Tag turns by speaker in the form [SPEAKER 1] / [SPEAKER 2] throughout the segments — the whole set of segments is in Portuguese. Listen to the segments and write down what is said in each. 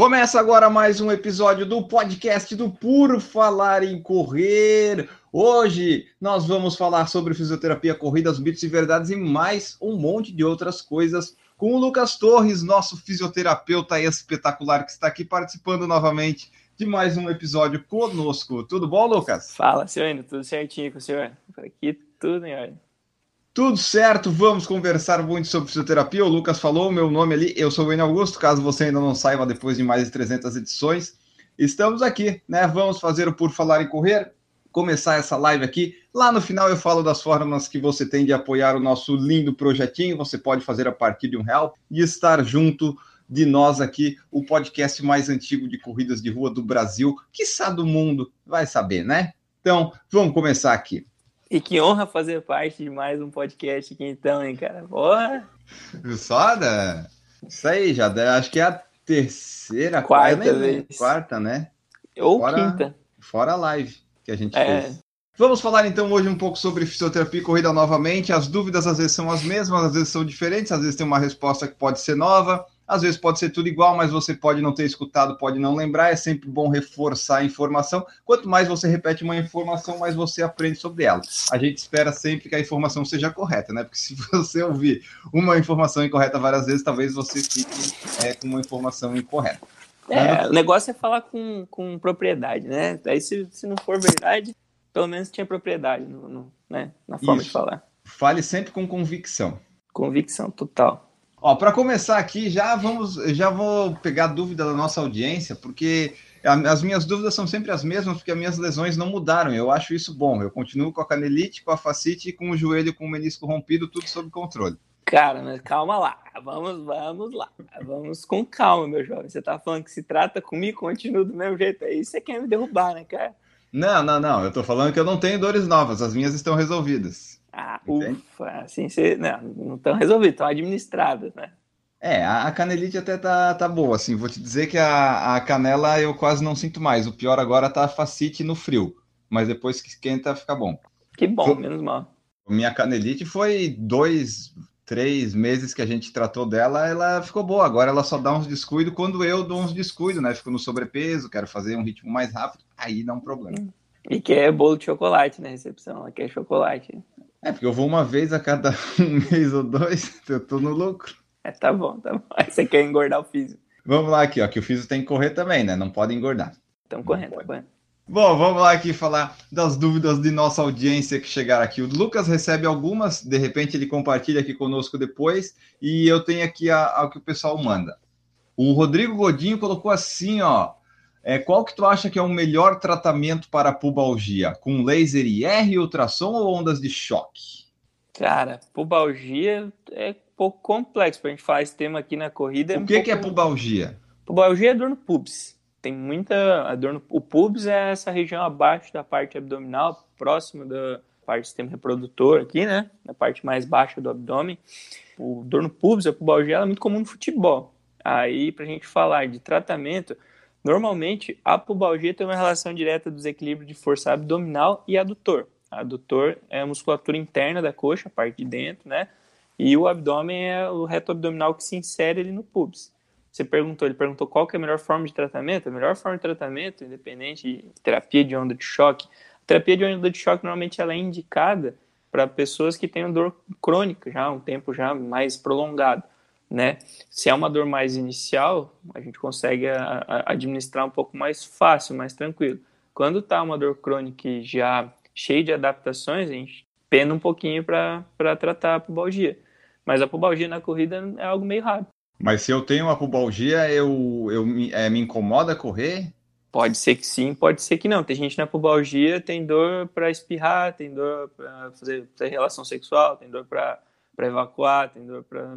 [SPEAKER 1] Começa agora mais um episódio do podcast do Puro Falar em Correr. Hoje nós vamos falar sobre fisioterapia, corridas, mitos e verdades e mais um monte de outras coisas com o Lucas Torres, nosso fisioterapeuta espetacular que está aqui participando novamente de mais um episódio conosco. Tudo bom, Lucas?
[SPEAKER 2] Fala, senhor, tudo certinho com o senhor? Por aqui tudo em ordem.
[SPEAKER 1] Tudo certo, vamos conversar muito sobre fisioterapia. O Lucas falou, meu nome ali, eu sou o Enio Augusto, caso você ainda não saiba, depois de mais de 300 edições. Estamos aqui, né? Vamos fazer o Por Falar em Correr, começar essa live aqui. Lá no final eu falo das formas que você tem de apoiar o nosso lindo projetinho. Você pode fazer a partir de um real e estar junto de nós aqui, o podcast mais antigo de corridas de rua do Brasil, quiçá do mundo, vai saber, né? Então, vamos começar aqui.
[SPEAKER 2] E que honra fazer parte de mais um podcast aqui então, hein, cara? Porra!
[SPEAKER 1] Só da... Isso aí, já acho que é a terceira,
[SPEAKER 2] quarta,
[SPEAKER 1] quarta,
[SPEAKER 2] vez.
[SPEAKER 1] quarta né?
[SPEAKER 2] Ou
[SPEAKER 1] Fora-
[SPEAKER 2] quinta.
[SPEAKER 1] Fora a live que a gente
[SPEAKER 2] É.
[SPEAKER 1] fez. Vamos falar então hoje um pouco sobre fisioterapia e corrida novamente. As dúvidas às vezes são as mesmas, às vezes são diferentes, às vezes tem uma resposta que pode ser nova, às vezes pode ser tudo igual, mas você pode não ter escutado, pode não lembrar. É sempre bom reforçar a informação. Quanto mais você repete uma informação, mais você aprende sobre ela. A gente espera sempre que a informação seja correta, né? Porque se você ouvir uma informação incorreta várias vezes, talvez você fique é, com uma informação incorreta.
[SPEAKER 2] É, o negócio é falar com, com propriedade, né? Daí se, se não for verdade, pelo menos tinha propriedade no, no- né? na forma de
[SPEAKER 1] Isso.
[SPEAKER 2] falar.
[SPEAKER 1] Fale sempre com convicção.
[SPEAKER 2] Convicção total.
[SPEAKER 1] Ó, para começar aqui, já vamos, já vou pegar a dúvida da nossa audiência, porque as minhas dúvidas são sempre as mesmas, porque as minhas lesões não mudaram. Eu acho isso bom. Eu continuo com a canelite, com a facite e com o joelho com o menisco rompido, tudo sob controle.
[SPEAKER 2] Cara, mas calma lá. Vamos, vamos lá. Vamos com calma, meu jovem. Você tá falando que se trata comigo, continua do mesmo jeito. Aí você quer me derrubar, né, cara?
[SPEAKER 1] Não, não, não. Eu tô falando que eu não tenho dores novas, as minhas estão resolvidas.
[SPEAKER 2] Ah,
[SPEAKER 1] Entende?
[SPEAKER 2] ufa. Assim você. Não, estão resolvidos, estão administradas, né?
[SPEAKER 1] É, a, canelite até tá, tá boa, assim. Vou te dizer que a, a canela eu quase não sinto mais. O pior agora tá a facite no frio, mas depois que esquenta fica bom.
[SPEAKER 2] Que bom,
[SPEAKER 1] Tô-
[SPEAKER 2] menos mal.
[SPEAKER 1] Minha canelite foi dois, três meses que a gente tratou dela, ela ficou boa. Agora ela só dá uns descuidos quando eu dou uns descuidos, né? Fico no sobrepeso, quero fazer um ritmo mais rápido, aí dá um problema.
[SPEAKER 2] E quer bolo de chocolate na recepção, ela quer chocolate.
[SPEAKER 1] É, porque eu vou uma vez a cada um mês ou dois, eu tô no lucro.
[SPEAKER 2] É, tá bom, tá bom. Aí você quer engordar o físico.
[SPEAKER 1] Vamos lá aqui, ó, que o físico tem que correr também, né? Não pode engordar.
[SPEAKER 2] Estão correndo, tá correndo.
[SPEAKER 1] Bom, vamos lá aqui falar das dúvidas de nossa audiência que chegaram aqui. O Lucas recebe algumas, de repente ele compartilha aqui conosco depois, e eu tenho aqui a, a que o pessoal manda. O Rodrigo Godinho colocou assim, ó. É, qual que tu acha que é o melhor tratamento para pubalgia? Com laser IR, ultrassom ou ondas de choque?
[SPEAKER 2] Cara, pubalgia é um pouco complexo pra gente falar esse tema aqui na corrida.
[SPEAKER 1] O
[SPEAKER 2] um
[SPEAKER 1] que, que é
[SPEAKER 2] pouco-
[SPEAKER 1] pubalgia?
[SPEAKER 2] Pubalgia é dor no pubis. Tem muita a dor no o pubis é essa região abaixo da parte abdominal, próximo da parte do sistema reprodutor aqui, né? Na parte mais baixa do abdômen. O dor no pubis, a pubalgia, é muito comum no futebol. Aí, pra gente falar de tratamento, normalmente a pubalgia tem uma relação direta do desequilíbrio de força abdominal e adutor. Adutor é a musculatura interna da coxa, a parte de dentro, né? E o abdômen é o reto abdominal que se insere ali no pubis. Você perguntou, ele perguntou qual que é a melhor forma de tratamento. A melhor forma de tratamento, independente de terapia de onda de choque, a terapia de onda de choque normalmente ela é indicada para pessoas que têm dor crônica já um tempo já mais prolongado, né? Se é uma dor mais inicial, a gente consegue a- a- administrar um pouco mais fácil, mais tranquilo. Quando tá uma dor crônica e já cheia de adaptações, a gente pena um pouquinho para tratar a pubalgia. Mas a pubalgia na corrida é algo meio raro.
[SPEAKER 1] Mas se eu tenho uma pubalgia, eu, eu me, é, me incomoda correr?
[SPEAKER 2] Pode ser que sim, pode ser que não. Tem gente na pubalgia, tem dor para espirrar, tem dor para fazer, fazer relação sexual, tem dor para evacuar, tem dor para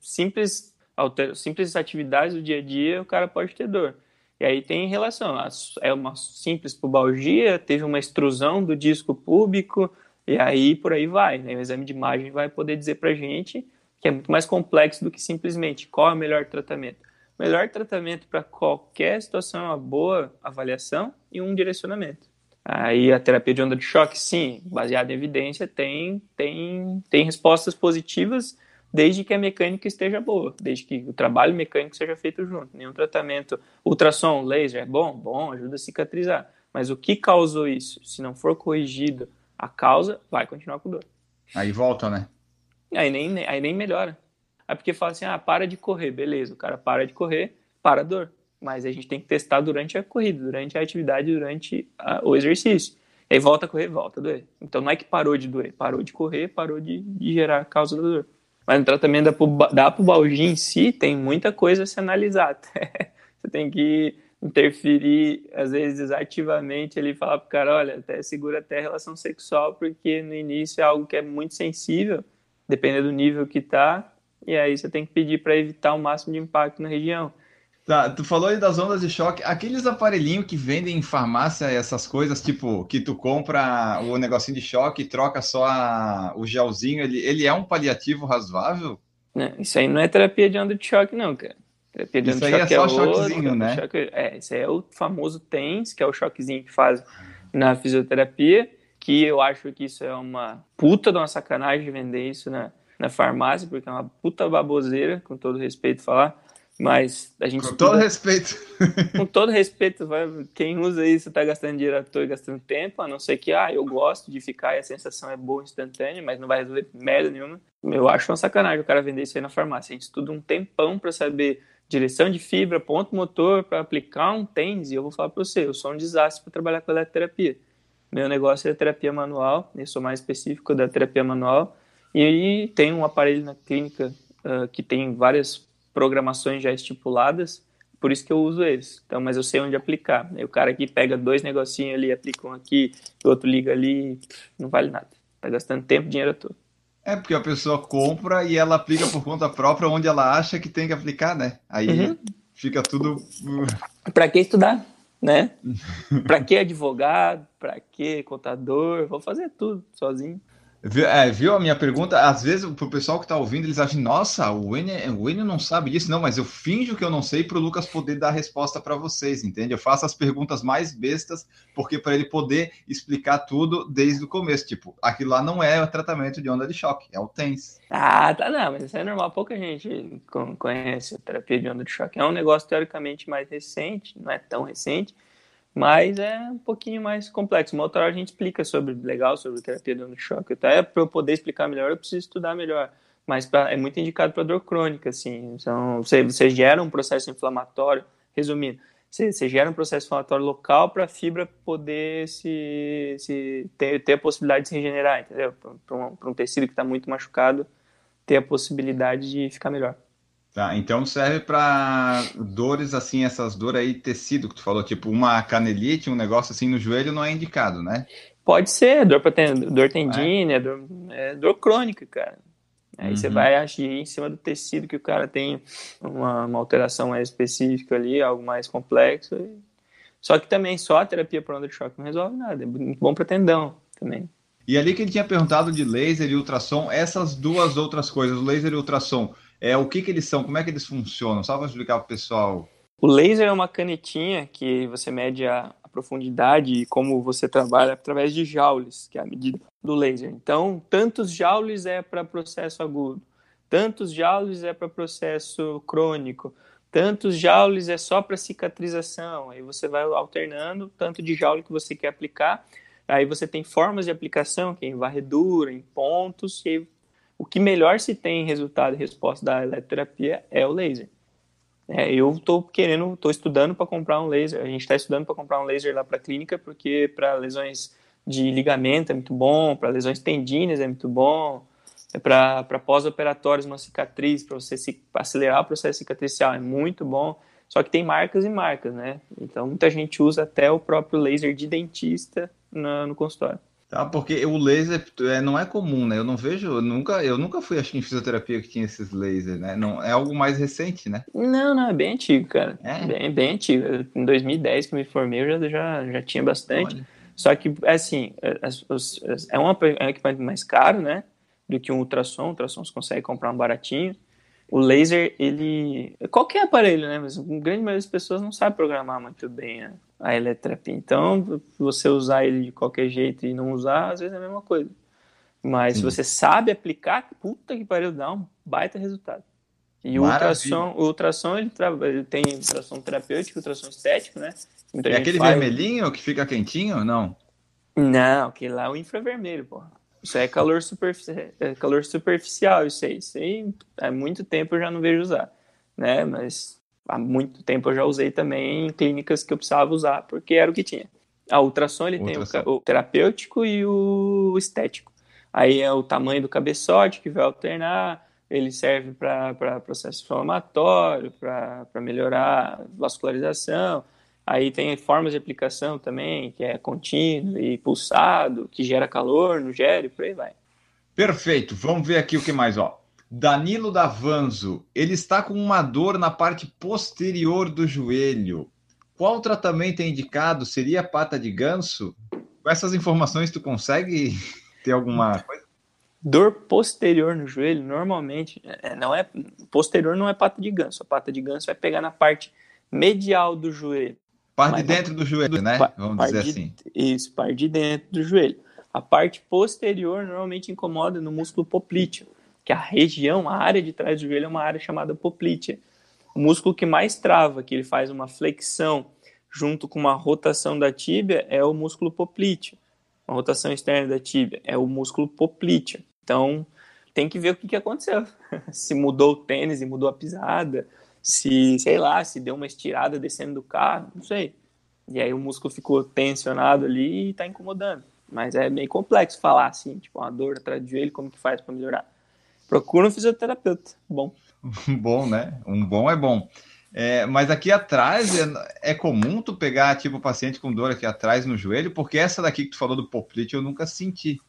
[SPEAKER 2] simples, alter, simples atividades do dia a dia, o cara pode ter dor. E aí tem relação. É uma simples pubalgia, teve uma extrusão do disco púbico, E aí, por aí vai, né? O exame de imagem vai poder dizer pra gente que é muito mais complexo do que simplesmente qual é o melhor tratamento. O melhor tratamento para qualquer situação é uma boa avaliação e um direcionamento. Aí a terapia de onda de choque, sim, baseada em evidência, tem, tem, tem respostas positivas desde que a mecânica esteja boa, desde que o trabalho mecânico seja feito junto. Nenhum tratamento, ultrassom, laser é bom, bom, ajuda a cicatrizar. Mas o que causou isso? Se não for corrigido a causa, vai continuar com dor.
[SPEAKER 1] Aí volta, né?
[SPEAKER 2] Aí nem, aí nem melhora. Aí porque fala assim, ah, para de correr, beleza, o cara para de correr, para a dor mas a gente tem que testar durante a corrida, durante a atividade, durante a, o exercício. E aí volta a correr, volta a doer. Então não é que parou de doer, parou de correr, parou de, de gerar a causa da dor. Mas no tratamento da, pubalgia em si, tem muita coisa a se analisar. Você tem que interferir, às vezes, ativamente ali falar pro cara, olha, até segura até a relação sexual, porque no início é algo que é muito sensível, dependendo do nível que tá, e aí você tem que pedir para evitar o máximo de impacto na região.
[SPEAKER 1] Tá, tu falou aí das ondas de choque. Aqueles aparelhinhos que vendem em farmácia, essas coisas, tipo, que tu compra o negocinho de choque e troca só a, o gelzinho, ele, ele é um paliativo razoável?
[SPEAKER 2] Não, isso aí não é terapia de onda de choque, não, cara.
[SPEAKER 1] Terapia de onda isso de choque aí é, é só é choquezinho, outro, né?
[SPEAKER 2] Choque, é, esse aí é o famoso TENS, que é o choquezinho que faz na fisioterapia, que eu acho que isso é uma puta de uma sacanagem vender isso na, na farmácia, porque é uma puta baboseira, com todo respeito falar mas a gente.
[SPEAKER 1] Com estuda... todo respeito.
[SPEAKER 2] Com todo respeito, vai... quem usa isso está gastando dinheiro à toa e gastando tempo, a não ser que, ah, eu gosto de ficar e a sensação é boa instantânea, mas não vai resolver merda nenhuma. Eu acho uma sacanagem o cara vender isso aí na farmácia. A gente estuda um tempão para saber direção de fibra, ponto motor, para aplicar um tênis, e eu vou falar para você, eu sou um desastre para trabalhar com eletroterapia. Meu negócio é terapia manual, eu sou mais específico da terapia manual, e tem um aparelho na clínica uh, que tem várias programações já estipuladas, por isso que eu uso eles. Então, mas eu sei onde aplicar. o cara aqui pega dois negocinhos ali, aplica um aqui, o outro liga ali, não vale nada. Tá gastando tempo e dinheiro todo.
[SPEAKER 1] É porque a pessoa compra e ela aplica por conta própria onde ela acha que tem que aplicar, né? Aí uhum. fica tudo.
[SPEAKER 2] Para que estudar, né? Para que advogado? Para que contador? Vou fazer tudo sozinho.
[SPEAKER 1] É, viu a minha pergunta? Às vezes, para o pessoal que está ouvindo, eles acham, nossa, o Enio não sabe disso. Não, mas eu finjo que eu não sei para o Lucas poder dar a resposta para vocês, entende? Eu faço as perguntas mais bestas, porque para ele poder explicar tudo desde o começo. Tipo, aquilo lá não é o tratamento de onda de choque, é o TENS.
[SPEAKER 2] Ah, tá, não, mas isso é normal. Pouca gente conhece a terapia de onda de choque. É um negócio teoricamente mais recente, não é tão recente mas é um pouquinho mais complexo. Uma outra hora a gente explica sobre legal sobre terapia de choque. Até para eu poder explicar melhor, eu preciso estudar melhor. Mas pra, é muito indicado para dor crônica, assim. Então, você, você gera um processo inflamatório, resumindo, você, você gera um processo inflamatório local para a fibra poder se, se ter, ter a possibilidade de se regenerar, entendeu? Para um, um tecido que está muito machucado, ter a possibilidade de ficar melhor.
[SPEAKER 1] Tá, então serve para dores assim, essas dores aí, tecido que tu falou, tipo uma canelite, um negócio assim no joelho não é indicado, né?
[SPEAKER 2] Pode ser, dor, ten, dor tendínea, é. dor, é, dor crônica, cara. Aí uhum. você vai agir em cima do tecido que o cara tem uma, uma alteração mais específica ali, algo mais complexo. Só que também só a terapia por onda de choque não resolve nada. É muito bom para tendão também.
[SPEAKER 1] E ali que ele tinha perguntado de laser e ultrassom, essas duas outras coisas, laser e ultrassom, é, o que, que eles são, como é que eles funcionam? Só para explicar para o pessoal.
[SPEAKER 2] O laser é uma canetinha que você mede a, a, profundidade e como você trabalha através de joules, que é a medida do laser. Então, tantos joules é para processo agudo, tantos joules é para processo crônico, tantos joules é só para cicatrização. Aí você vai alternando tanto de joule que você quer aplicar. Aí você tem formas de aplicação, que é em varredura, em pontos, e o que melhor se tem em resultado e resposta da eletroterapia é o laser. É, eu estou querendo, estou estudando para comprar um laser. A gente está estudando para comprar um laser lá para a clínica, porque para lesões de ligamento é muito bom, para lesões tendíneas é muito bom, é para pós-operatórios uma cicatriz, para você se, acelerar o processo cicatricial é muito bom. Só que tem marcas e marcas, né? Então muita gente usa até o próprio laser de dentista no, no consultório.
[SPEAKER 1] Tá, porque o laser é, não é comum, né? Eu não vejo, eu nunca, eu nunca fui, acho que em fisioterapia que tinha esses lasers, né? Não, é algo mais recente, né?
[SPEAKER 2] Não, não, é bem antigo, cara. É? Bem, bem antigo. Em 2010 que me formei, eu já, já, já tinha bastante. Olha. Só que, assim, é, é um equipamento mais caro, né? Do que um ultrassom. O ultrassom você consegue comprar um baratinho. O laser, ele. Qualquer aparelho, né? Mas a grande maioria das pessoas não sabe programar muito bem a, a. Então, você usar ele de qualquer jeito e não usar, às vezes é a mesma coisa. Mas Sim. se você sabe aplicar, puta que pariu, dá um baita resultado. E o ultrassom, o ultrassom ele, ele, tem ultrassom terapêutico, ultrassom estético, né?
[SPEAKER 1] Muita é aquele faz... vermelhinho que fica quentinho? Não.
[SPEAKER 2] Não, aquele lá é o infravermelho, porra. Isso é calor, superfici... é calor superficial, isso aí. Isso aí há muito tempo eu já não vejo usar, né? Mas há muito tempo eu já usei também em clínicas que eu precisava usar, porque era o que tinha. A ultrassom, ele ultrassom. tem o, o terapêutico e o estético. Aí é o tamanho do cabeçote que vai alternar, ele serve para processo inflamatório, para melhorar a vascularização. Aí tem formas de aplicação também, que é contínuo e pulsado, que gera calor, não gera e por aí vai.
[SPEAKER 1] Perfeito. Vamos ver aqui o que mais, ó. Danilo Davanzo, ele está com uma dor na parte posterior do joelho. Qual tratamento é indicado? Seria pata de ganso? Com essas informações, tu consegue ter alguma coisa?
[SPEAKER 2] Dor posterior no joelho, normalmente, é, não é posterior não é pata de ganso. A pata de ganso vai pegar na parte medial do joelho.
[SPEAKER 1] Parte de dentro do joelho, né? Vamos dizer
[SPEAKER 2] de,
[SPEAKER 1] assim.
[SPEAKER 2] Isso, parte de dentro do joelho. A parte posterior normalmente incomoda no músculo poplíteo, que a região, a área de trás do joelho é uma área chamada poplítea. O músculo que mais trava, que ele faz uma flexão junto com uma rotação da tíbia, é o músculo poplíteo uma rotação externa da tíbia, é o músculo poplíteo. Então, tem que ver o que, que aconteceu. se mudou o tênis e mudou a pisada, se, sei lá, se deu uma estirada descendo do carro, não sei. E aí o músculo ficou tensionado ali e tá incomodando. Mas é meio complexo falar assim, tipo, uma dor atrás do joelho, como que faz para melhorar? Procura um fisioterapeuta. Bom.
[SPEAKER 1] bom, né? Um bom é bom. É, mas aqui atrás é, é, comum tu pegar tipo paciente com dor aqui atrás no joelho, porque essa daqui que tu falou do poplite eu nunca senti.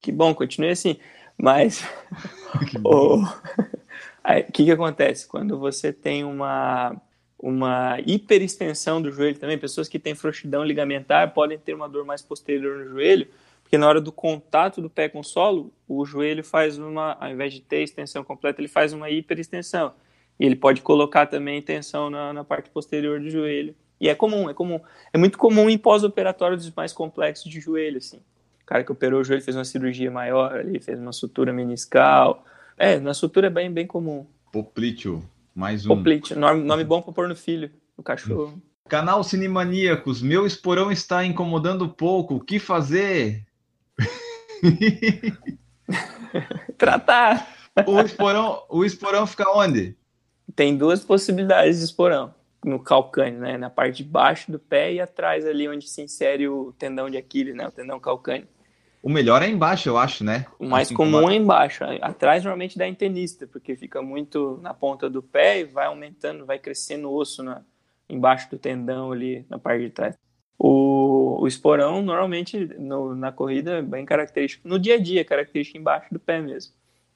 [SPEAKER 2] Que bom, continue assim. Mas o que, que acontece quando você tem uma uma hiperextensão do joelho também, pessoas que têm frouxidão ligamentar podem ter uma dor mais posterior no joelho, porque na hora do contato do pé com o solo, o joelho faz uma, ao invés de ter extensão completa, ele faz uma hiperextensão. E ele pode colocar também tensão na, na parte posterior do joelho. E é comum, é comum. É muito comum em pós-operatórios mais complexos de joelho, assim. O cara que operou o joelho fez uma cirurgia maior ali, fez uma sutura meniscal. É, na sutura é bem, bem comum.
[SPEAKER 1] Poplíteo, mais um.
[SPEAKER 2] Poplíteo, nome, nome bom para pôr no filho, no cachorro.
[SPEAKER 1] Canal Cinemaníacos, meu esporão está incomodando pouco, o que fazer?
[SPEAKER 2] Tratar.
[SPEAKER 1] O esporão, o esporão fica onde?
[SPEAKER 2] tem duas possibilidades de esporão no calcâneo, né? Na parte de baixo do pé e atrás ali onde se insere o tendão de Aquiles, né? O tendão calcâneo.
[SPEAKER 1] O melhor é embaixo, eu acho, né?
[SPEAKER 2] O mais assim comum como... é embaixo. Atrás normalmente dá intenista, porque fica muito na ponta do pé e vai aumentando, vai crescendo o osso na, embaixo do tendão ali na parte de trás. O, o esporão normalmente no, na corrida é bem característico. No dia a dia, é característico embaixo do pé mesmo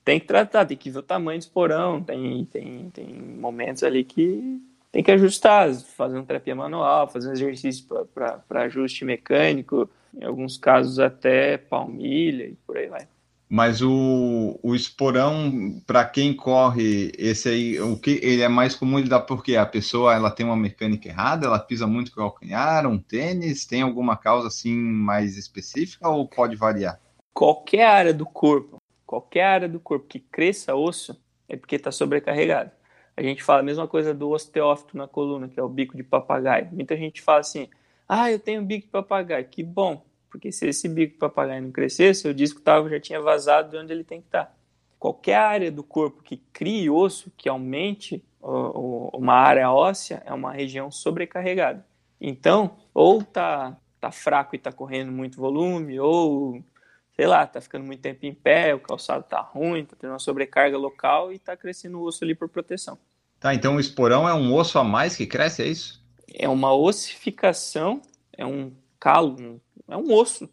[SPEAKER 2] tem que tratar, tem que ver o tamanho do esporão, tem, tem, tem momentos ali que tem que ajustar, fazer uma terapia manual, fazer um exercício para ajuste mecânico, em alguns casos até palmilha e por aí vai.
[SPEAKER 1] Mas o, o esporão, para quem corre, esse aí, o que ele é mais comum de dar porque a pessoa ela tem uma mecânica errada, ela pisa muito com o calcanhar, um tênis, tem alguma causa assim mais específica ou pode variar?
[SPEAKER 2] Qualquer área do corpo qualquer área do corpo que cresça osso é porque está sobrecarregado. A gente fala a mesma coisa do osteófito na coluna, que é o bico de papagaio. Muita gente fala assim: ah, eu tenho bico de papagaio. Que bom, porque se esse bico de papagaio não crescesse, o disco tava, já tinha vazado de onde ele tem que estar. Tá. Qualquer área do corpo que crie osso, que aumente uma área óssea, é uma região sobrecarregada. Então, ou tá, tá fraco e está correndo muito volume, ou sei lá, tá ficando muito tempo em pé, o calçado tá ruim, tá tendo uma sobrecarga local e tá crescendo o osso ali por proteção.
[SPEAKER 1] Tá, então o esporão é um osso a mais que cresce, é isso?
[SPEAKER 2] É uma ossificação, é um calo, é um osso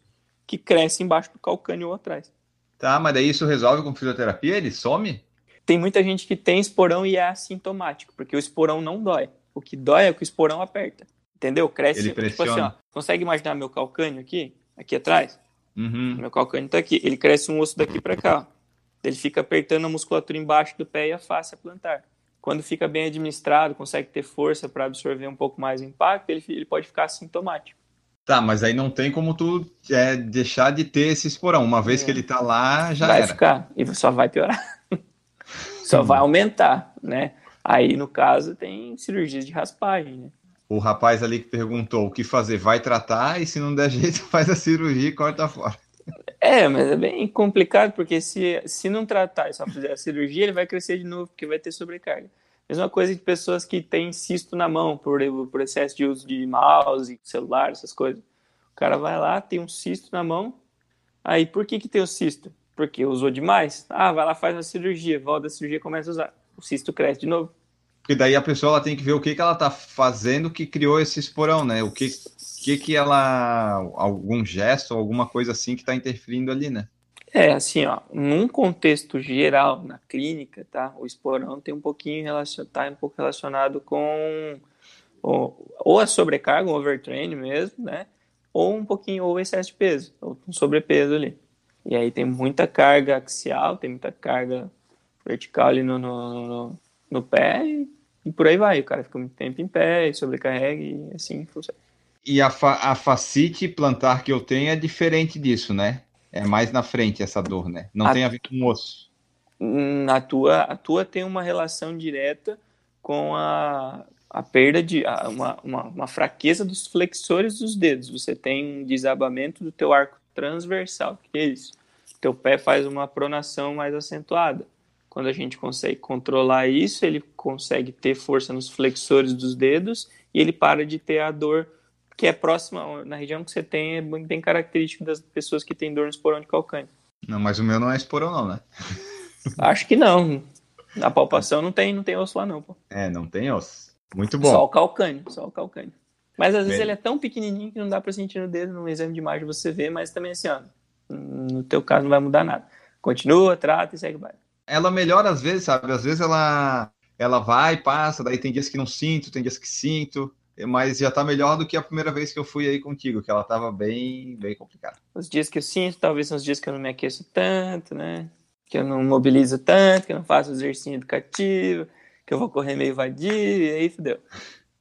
[SPEAKER 2] que cresce embaixo do calcâneo ou atrás.
[SPEAKER 1] Tá, mas daí isso resolve com fisioterapia? Ele some?
[SPEAKER 2] Tem muita gente que tem esporão e é assintomático, porque o esporão não dói. O que dói é que o esporão aperta. Entendeu? Cresce.
[SPEAKER 1] Ele pressiona. Tipo assim, ó,
[SPEAKER 2] consegue imaginar meu calcânio aqui? aqui atrás.
[SPEAKER 1] Uhum.
[SPEAKER 2] Meu calcânio tá aqui. Ele cresce um osso daqui para cá. Ele fica apertando a musculatura embaixo do pé e a face a plantar. Quando fica bem administrado, consegue ter força para absorver um pouco mais o impacto, ele, ele pode ficar assintomático.
[SPEAKER 1] Tá, mas aí não tem como tu é, deixar de ter esse esporão. Uma vez
[SPEAKER 2] É.
[SPEAKER 1] que ele tá lá, já
[SPEAKER 2] vai
[SPEAKER 1] era.
[SPEAKER 2] ficar e só vai piorar. só vai aumentar, né? Aí, no caso, tem cirurgias de raspagem, né?
[SPEAKER 1] O rapaz ali que perguntou o que fazer, vai tratar e se não der jeito, faz a cirurgia e corta fora.
[SPEAKER 2] É, mas é bem complicado, porque se, se não tratar e só fizer a cirurgia, ele vai crescer de novo, porque vai ter sobrecarga. Mesma coisa de pessoas que têm cisto na mão por, por excesso de uso de mouse, celular, essas coisas. O cara vai lá, tem um cisto na mão, aí por que que tem o cisto? Porque usou demais? Ah, vai lá, faz uma cirurgia, volta da cirurgia começa a usar. O cisto cresce de novo.
[SPEAKER 1] Porque daí a pessoa ela tem que ver o que, que ela tá fazendo que criou esse esporão, né? O que, que que ela. algum gesto, alguma coisa assim que tá interferindo ali, né?
[SPEAKER 2] É, assim, ó, num contexto geral, na clínica, tá? O esporão tem um pouquinho relacionado, tá um pouco relacionado com ou, ou a sobrecarga, o overtraining mesmo, né? Ou um pouquinho, ou excesso de peso, ou um sobrepeso ali. E aí tem muita carga axial, tem muita carga vertical ali no, no, no, no pé e, e por aí vai. O cara fica muito tempo em pé, e sobrecarrega e assim funciona.
[SPEAKER 1] E a, fa a facite plantar que eu tenho é diferente disso, né? É mais na frente essa dor, né? Não
[SPEAKER 2] A-
[SPEAKER 1] tem a ver com o osso.
[SPEAKER 2] Hum, a tua, a tua tem uma relação direta com a, a perda de a- uma, uma, uma fraqueza dos flexores dos dedos. Você tem um desabamento do teu arco transversal. que é isso? Teu pé faz uma pronação mais acentuada. Quando a gente consegue controlar isso, ele consegue ter força nos flexores dos dedos e ele para de ter a dor que é próxima na região que você tem, é bem característico das pessoas que têm dor no esporão de calcânio.
[SPEAKER 1] Não, mas o meu não é esporão, não, né?
[SPEAKER 2] Acho que não. Na palpação não tem, não tem osso lá não, pô.
[SPEAKER 1] É, não tem osso. Muito
[SPEAKER 2] Só
[SPEAKER 1] bom.
[SPEAKER 2] o calcânio, só o calcânio. Mas às vezes
[SPEAKER 1] Bem.
[SPEAKER 2] ele é tão pequenininho que não dá pra sentir no dedo, num exame de imagem você vê, mas também assim, ó, no teu caso não vai mudar nada. Continua, trata e segue baile.
[SPEAKER 1] Ela melhora às vezes, sabe? Às vezes ela, ela vai, passa, daí tem dias que não sinto, tem dias que sinto, mas já tá melhor do que a primeira vez que eu fui aí contigo, que ela tava bem, bem complicada.
[SPEAKER 2] Os dias que eu sinto, talvez são os dias que eu não me aqueço tanto, né? Que eu não mobilizo tanto, que eu não faço exercício educativo, que eu vou correr meio vadio, e aí fudeu.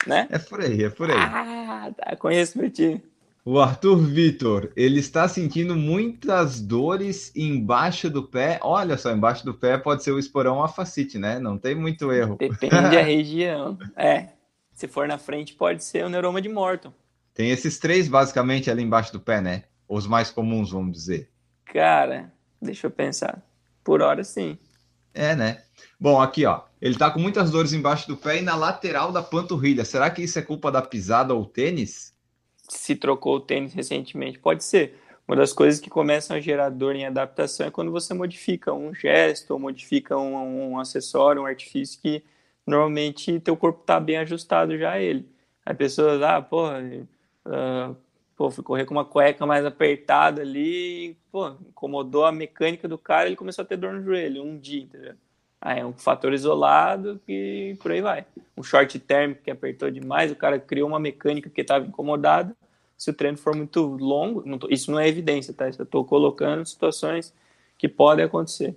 [SPEAKER 2] Né?
[SPEAKER 1] É por aí, é por aí.
[SPEAKER 2] Ah, tá, conheço meu time.
[SPEAKER 1] O Arthur Vitor, ele está sentindo muitas dores embaixo do pé. Olha só, embaixo do pé pode ser o esporão ou a facite, né? Não tem muito erro.
[SPEAKER 2] Depende da região. É, se for na frente pode ser o neuroma de Morton.
[SPEAKER 1] Tem esses três basicamente ali embaixo do pé, né? Os mais comuns, vamos dizer.
[SPEAKER 2] Cara, deixa eu pensar. Por hora, sim.
[SPEAKER 1] É, né? Bom, aqui, ó. Ele tá com muitas dores embaixo do pé e na lateral da panturrilha. Será que isso é culpa da pisada ou tênis?
[SPEAKER 2] Se trocou o tênis recentemente, pode ser. Uma das coisas que começam a gerar dor em adaptação é quando você modifica um gesto ou modifica um, um acessório, um artifício que normalmente teu corpo tá bem ajustado já a ele. Aí pessoas, ah, porra, ah, pô, fui correr com uma cueca mais apertada ali, pô, incomodou a mecânica do cara, ele começou a ter dor no joelho, um dia, entendeu? Aí é um fator isolado que por aí vai. Um short térmico que apertou demais, o cara criou uma mecânica porque estava incomodado. Se o treino for muito longo, não tô- isso não é evidência, tá? Isso eu estou colocando situações que podem acontecer.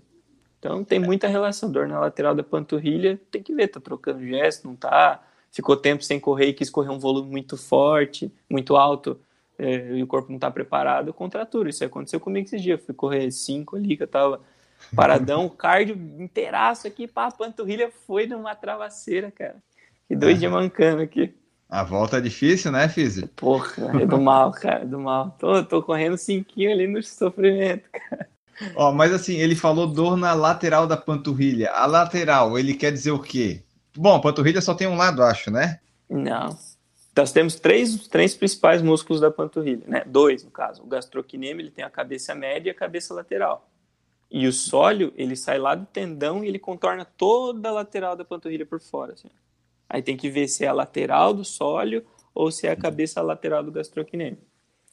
[SPEAKER 2] Então tem muita relação. Dor na lateral da panturrilha, tem que ver, tá trocando gesto, não tá? Ficou tempo sem correr e quis correr um volume muito forte, muito alto, eh, e o corpo não tá preparado, contratura. Isso aconteceu comigo esses dias. Eu fui correr cinco ali, que eu tava paradão, cardio inteiraço aqui, pá, a panturrilha foi numa travaceira, cara. E dois dias mancando aqui.
[SPEAKER 1] A volta é difícil, né, Fizzy?
[SPEAKER 2] Porra, é do mal, cara, é do mal. Tô, tô correndo cinquinho ali no sofrimento, cara.
[SPEAKER 1] Ó, mas assim, ele falou dor na lateral da panturrilha. A lateral, ele quer dizer o quê? Bom, a panturrilha só tem um lado, acho, né?
[SPEAKER 2] Não. Nós temos três, três principais músculos da panturrilha, né? Dois, no caso. O gastrocnêmio, ele tem a cabeça média e a cabeça lateral. E o sólio, ele sai lá do tendão e ele contorna toda a lateral da panturrilha por fora, assim. Aí tem que ver se é a lateral do sólio ou se é a cabeça lateral do gastrocnêmio.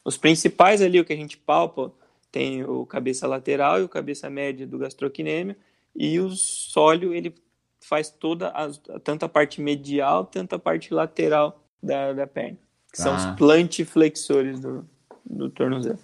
[SPEAKER 2] Os principais ali, o que a gente palpa, tem o cabeça lateral e o cabeça média do gastrocnêmio, e o sólio, ele faz toda, a, tanto a parte medial, tanto a parte lateral da, da perna. Que são os plantiflexores do, do tornozelo.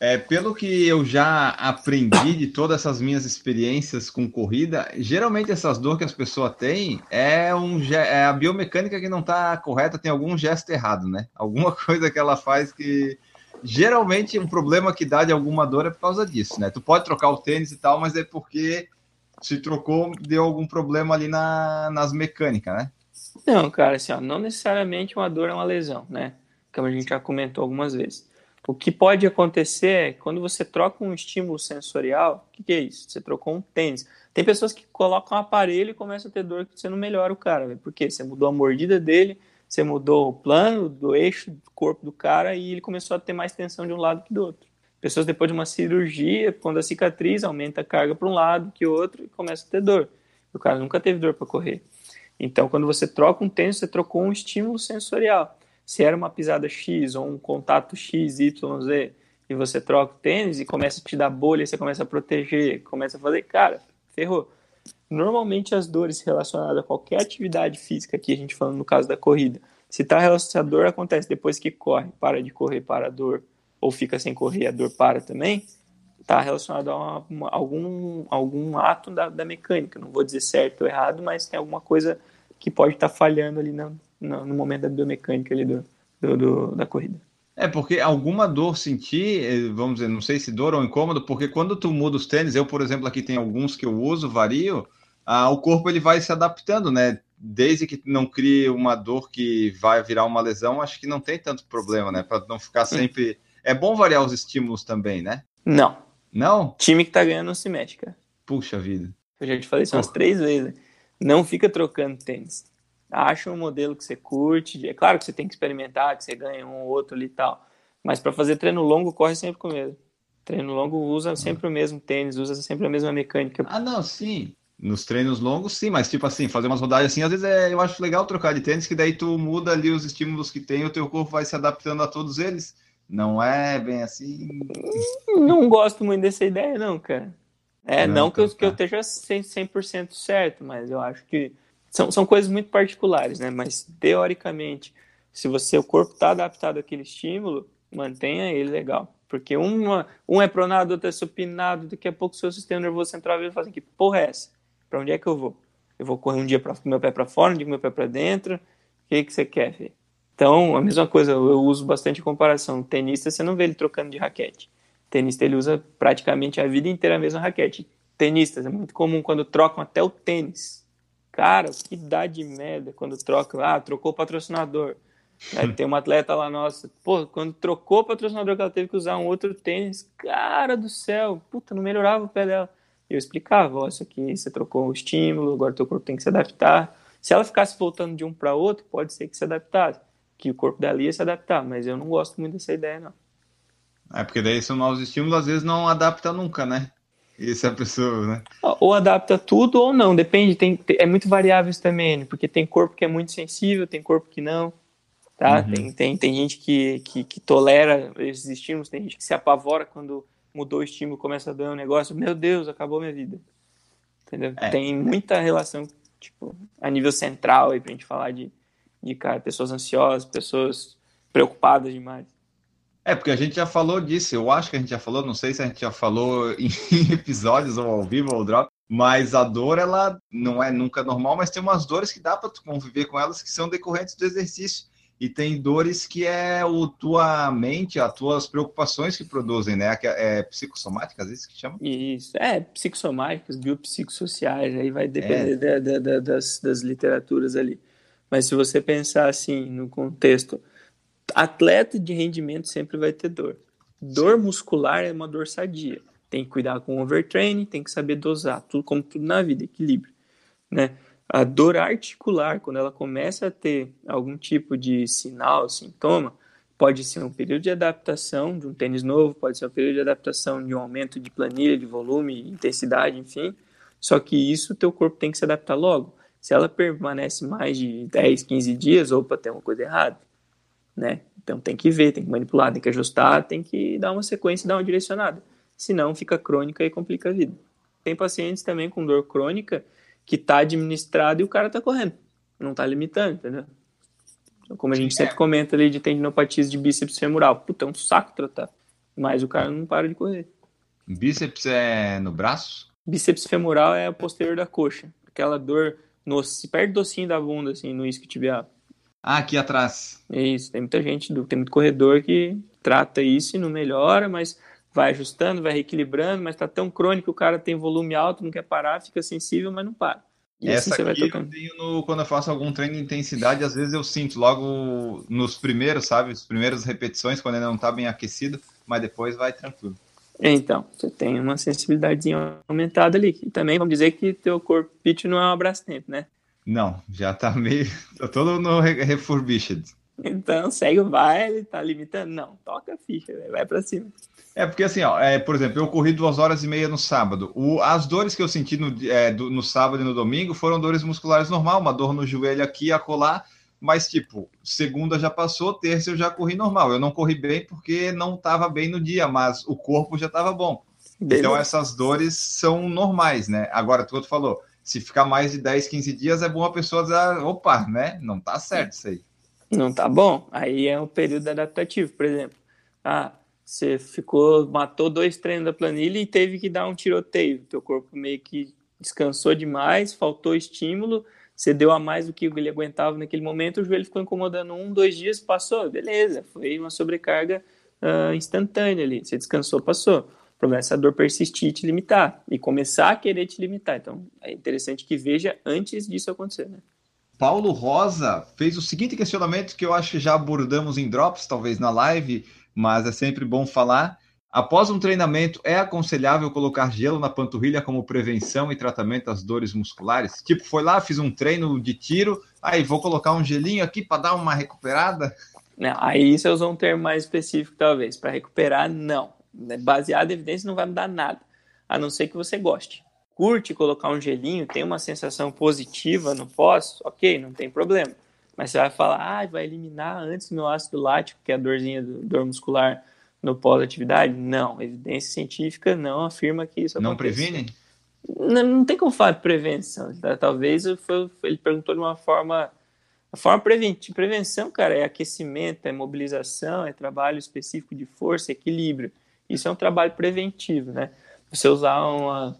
[SPEAKER 1] É, pelo que eu já aprendi de todas essas minhas experiências com corrida, geralmente essas dores que as pessoas têm é, um, é a biomecânica que não está correta, tem algum gesto errado, né? Alguma coisa que ela faz que. Geralmente um problema que dá de alguma dor é por causa disso, né? Tu pode trocar o tênis e tal, mas é porque se trocou, deu algum problema ali na, nas mecânicas, né?
[SPEAKER 2] Não, cara, assim, ó, não necessariamente uma dor é uma lesão, né? Como a gente já comentou algumas vezes. O que pode acontecer é quando você troca um estímulo sensorial, o que, que, é isso? Você trocou um tênis. Tem pessoas que colocam um aparelho e começam a ter dor que você não melhora o cara, véio. por quê? Você mudou a mordida dele, você mudou o plano do eixo do corpo do cara e ele começou a ter mais tensão de um lado que do outro. Pessoas depois de uma cirurgia, quando a cicatriz aumenta a carga para um lado que o outro e começa a ter dor. O cara nunca teve dor para correr. Então, quando você troca um tênis, você trocou um estímulo sensorial se era uma pisada X ou um contato X, Y, Z, e você troca o tênis e começa a te dar bolha, você começa a proteger, começa a fazer, cara, ferrou. Normalmente as dores relacionadas a qualquer atividade física, aqui a gente falando no caso da corrida, se tá relacionado, a dor acontece depois que corre, para de correr, para a dor, ou fica sem correr, a dor para também, está relacionado a uma, uma, algum, algum ato da, da mecânica. Não vou dizer certo ou errado, mas tem alguma coisa que pode estar tá falhando ali na, no, no momento da biomecânica ali do, do, do, da corrida.
[SPEAKER 1] É, porque alguma dor sentir, eh, vamos dizer, não sei se dor ou incômodo, porque quando tu muda os tênis, eu, por exemplo, aqui tem alguns que eu uso, vario, ah, o corpo ele vai se adaptando, né? Desde que não crie uma dor que vai virar uma lesão, acho que não tem tanto problema, né? Para não ficar sempre. É bom variar os estímulos também, né?
[SPEAKER 2] Não.
[SPEAKER 1] Não?
[SPEAKER 2] Time que tá ganhando não se mexe, cara.
[SPEAKER 1] Puxa vida.
[SPEAKER 2] Eu já te falei isso umas três vezes. Não fica trocando tênis acha um modelo que você curte. É claro que você tem que experimentar, que você ganha um ou outro ali e tal. Mas para fazer treino longo, corre sempre com o mesmo. Treino longo usa sempre o mesmo tênis, usa sempre a mesma mecânica.
[SPEAKER 1] Ah, não, sim. Nos treinos longos, sim, mas tipo assim, fazer umas rodagens assim, às vezes é, eu acho legal trocar de tênis, que daí tu muda ali os estímulos que tem, o teu corpo vai se adaptando a todos eles. Não é bem assim.
[SPEAKER 2] Não gosto muito dessa ideia, não, cara. É, não, não que, eu, que eu esteja 100% certo, mas eu acho que são, são coisas muito particulares, né? Mas teoricamente, se você o corpo está adaptado àquele estímulo, mantenha ele legal. Porque uma, um é pronado, outro é supinado, daqui a pouco o seu sistema nervoso central vai fazer que porra é essa? Para onde é que eu vou? Eu vou correr um dia com meu pé para fora, um dia com meu pé para dentro. O que, que você quer, filho? Então, a mesma coisa, eu uso bastante comparação. O tenista, você não vê ele trocando de raquete. O tenista, ele usa praticamente a vida inteira a mesma raquete. Tenistas, é muito comum quando trocam até o tênis. Cara, que dá de merda quando troca. Ah, trocou o patrocinador. Aí tem uma atleta lá, nossa, pô, quando trocou o patrocinador que ela teve que usar um outro tênis, cara do céu, puta, não melhorava o pé dela. Eu explicava, ó, isso aqui você trocou o estímulo, agora teu corpo tem que se adaptar. Se ela ficasse voltando de um para outro, pode ser que se adaptasse, que o corpo dela ia se adaptar, mas eu não gosto muito dessa ideia, não.
[SPEAKER 1] É porque daí são novos estímulos, às vezes não adapta nunca, né? Isso é a pessoa, né?
[SPEAKER 2] Ou adapta tudo ou não, depende, tem, é muito variável isso também, porque tem corpo que é muito sensível, tem corpo que não, tá? Uhum. Tem, tem, tem gente que, que, que, tolera esses estímulos, tem gente que se apavora quando mudou o estímulo, começa a dar um negócio, meu Deus, acabou minha vida. Entendeu? É. Tem muita relação, tipo, a nível central aí pra gente falar de, de cara, pessoas ansiosas, pessoas preocupadas demais.
[SPEAKER 1] É, porque a gente já falou disso, eu acho que a gente já falou, não sei se a gente já falou em episódios ou ao vivo ou drop, mas a dor, ela não é nunca normal, mas tem umas dores que dá para conviver com elas que são decorrentes do exercício. E tem dores que é o tua mente, as tuas preocupações que produzem, né? É, é psicossomáticas, isso que chama?
[SPEAKER 2] Isso, é, psicossomáticas, biopsicossociais, aí vai depender é. da, da, das, das literaturas ali. Mas se você pensar assim, no contexto atleta de rendimento sempre vai ter dor. Dor muscular é uma dor sadia. Tem que cuidar com overtraining, tem que saber dosar, tudo como tudo na vida, equilíbrio, né? A dor articular, quando ela começa a ter algum tipo de sinal, sintoma, pode ser um período de adaptação de um tênis novo, pode ser um período de adaptação de um aumento de planilha, de volume, intensidade, enfim. Só que isso o teu corpo tem que se adaptar logo. Se ela permanece mais de 10, 15 dias, opa, tem uma coisa errada né? Então tem que ver, tem que manipular, tem que ajustar, tem que dar uma sequência dar uma direcionada. Senão fica crônica e complica a vida. Tem pacientes também com dor crônica que está administrado e o cara está correndo. Não está limitando, entendeu? Então, como a gente sempre é. comenta ali de tendinopatias de bíceps femoral. Puta, é um saco tratar. mas o cara não para de correr.
[SPEAKER 1] Bíceps é no braço?
[SPEAKER 2] Bíceps femoral é o posterior da coxa. Aquela dor no, perto do ossinho da bunda, assim, no isquiotibial.
[SPEAKER 1] Ah, aqui atrás.
[SPEAKER 2] Isso, tem muita gente, tem muito corredor que trata isso e não melhora, mas vai ajustando, vai reequilibrando, mas tá tão crônico que o cara tem volume alto, não quer parar, fica sensível, mas não para.
[SPEAKER 1] E assim Essa assim aqui eu tenho no, quando eu faço algum treino de intensidade, às vezes eu sinto logo nos primeiros, sabe? As primeiras repetições, quando ele não tá bem aquecido, mas depois vai tranquilo.
[SPEAKER 2] Então, você tem uma sensibilidade aumentada ali. E também vamos dizer que teu corpo pitch não é um abraço tempo, né?
[SPEAKER 1] Não, já tá meio. Tô todo no refurbished.
[SPEAKER 2] Então, segue o baile, tá limitando? Não, toca a ficha, vai pra cima.
[SPEAKER 1] É porque assim, ó, é, por exemplo, eu corri duas horas e meia no sábado. O, as dores que eu senti no, é, do, no sábado e no domingo foram dores musculares normal, uma dor no joelho aqui, a colar, mas tipo, segunda já passou, terça eu já corri normal. Eu não corri bem porque não estava bem no dia, mas o corpo já estava bom. Beleza. Então essas dores são normais, né? Agora, tu falou, se ficar mais de 10, 15 dias, é bom a pessoa dizer, opa, né? Não tá certo isso aí.
[SPEAKER 2] Não tá bom. Aí é um período adaptativo, por exemplo. Ah, você ficou, matou dois treinos da planilha e teve que dar um tiroteio. Teu corpo meio que descansou demais, faltou estímulo, você deu a mais do que ele aguentava naquele momento, o joelho ficou incomodando um, dois dias, passou, beleza, foi uma sobrecarga uh, instantânea ali. Você descansou, passou. O problema é essa dor persistir e te limitar e começar a querer te limitar. Então é interessante que veja antes disso acontecer, né?
[SPEAKER 1] Paulo Rosa fez o seguinte questionamento que eu acho que já abordamos em Drops, talvez na live, mas é sempre bom falar. Após um treinamento, é aconselhável colocar gelo na panturrilha como prevenção e tratamento das dores musculares? Tipo, foi lá, fiz um treino de tiro, aí vou colocar um gelinho aqui para dar uma recuperada?
[SPEAKER 2] Não, aí você usou um termo mais específico, talvez. Para recuperar, não. Baseado em evidência, não vai mudar nada, a não ser que você goste. Curte colocar um gelinho, tem uma sensação positiva no pós, ok, não tem problema. Mas você vai falar, ah, vai eliminar antes o meu ácido lático, que é a dorzinha do dor muscular no pós-atividade? Não, evidência científica não afirma que isso
[SPEAKER 1] Não previne?
[SPEAKER 2] Não, não, tem como falar de prevenção. Tá? Talvez foi, ele perguntou de uma forma. A forma preventiva, prevenção, cara, é aquecimento, é mobilização, é trabalho específico de força, equilíbrio. Isso é um trabalho preventivo, né? Você usar uma,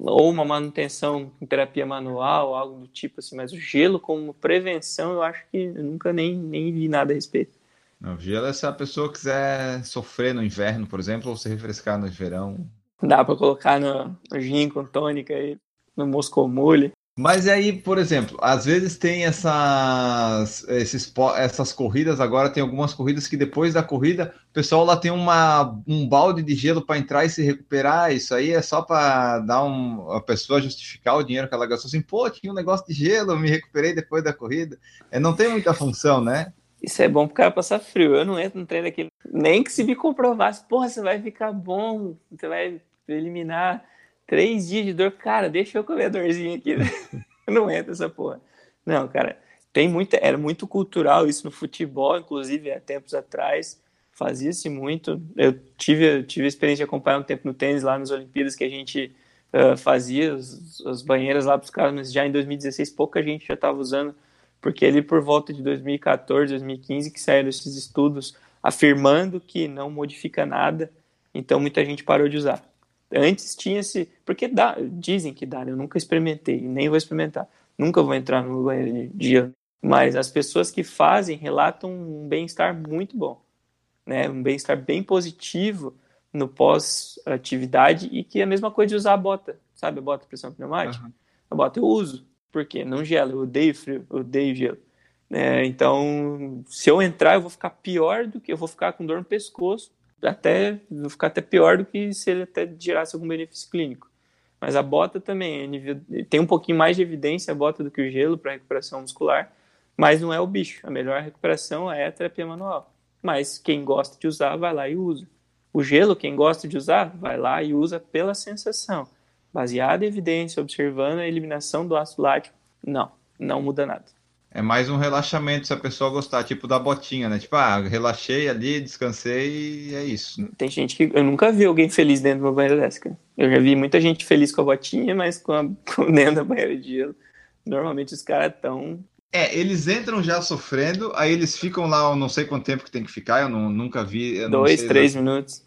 [SPEAKER 2] ou uma manutenção em terapia manual, algo do tipo assim, mas o gelo como prevenção, eu acho que eu nunca nem, nem vi nada a respeito.
[SPEAKER 1] Não, gelo é se a pessoa quiser sofrer no inverno, por exemplo, ou se refrescar no verão.
[SPEAKER 2] Dá para colocar no, no gin com tônica aí, no Moscou Mule.
[SPEAKER 1] Mas aí, por exemplo, às vezes tem essas, esses, essas corridas, agora tem algumas corridas que depois da corrida, o pessoal lá tem uma, um balde de gelo para entrar e se recuperar. Isso aí é só para dar um, a pessoa justificar o dinheiro que ela gastou. Assim, pô, tinha um negócio de gelo, me recuperei depois da corrida. É, não tem muita função, né?
[SPEAKER 2] Isso é bom pro cara passar frio. Eu não entro no treino daquele. Nem que se me comprovasse, porra, você vai ficar bom, você vai eliminar Três dias de dor, cara, deixa eu comer a dorzinha aqui. Não entra essa porra. Não, cara, tem muita, era muito cultural isso no futebol, inclusive há tempos atrás, fazia-se muito. Eu tive, tive a experiência de acompanhar um tempo no tênis lá nas Olimpíadas que a gente uh, fazia as banheiras lá para os caras, mas já em 2016 pouca gente já estava usando, porque ali por volta de 2014, 2015 que saíram esses estudos afirmando que não modifica nada, então muita gente parou de usar. Antes tinha-se. Porque dá, dizem que dá, né? eu nunca experimentei, nem vou experimentar. Nunca vou entrar no banheiro de gelo. Mas as pessoas que fazem relatam um bem-estar muito bom. Né? Um bem-estar bem positivo no pós-atividade e que é a mesma coisa de usar a bota. Sabe a bota pressão pneumática? Uhum. A bota eu uso. Por quê? Não gela, eu odeio frio, eu odeio gelo. É, então, se eu entrar, eu vou ficar pior do que eu vou ficar com dor no pescoço até vou ficar até pior do que se ele até gerasse algum benefício clínico. Mas a bota também é tem um pouquinho mais de evidência a bota do que o gelo para recuperação muscular, mas não é o bicho. A melhor recuperação é a terapia manual. Mas quem gosta de usar, vai lá e usa. O gelo, quem gosta de usar, vai lá e usa pela sensação. Baseada em evidência, observando a eliminação do ácido lático, não, não muda nada.
[SPEAKER 1] É mais um relaxamento se a pessoa gostar, tipo da botinha, né? Tipo, ah, relaxei ali, descansei e é isso.
[SPEAKER 2] Tem gente que. Eu nunca vi alguém feliz dentro de uma banheira dessa, cara. Eu já vi muita gente feliz com a botinha, mas com, a, com dentro da banheira de gelo. Normalmente os caras estão.
[SPEAKER 1] É, eles entram já sofrendo, aí eles ficam lá, eu não sei quanto tempo que tem que ficar, eu não, nunca vi.
[SPEAKER 2] Dois, três minutos.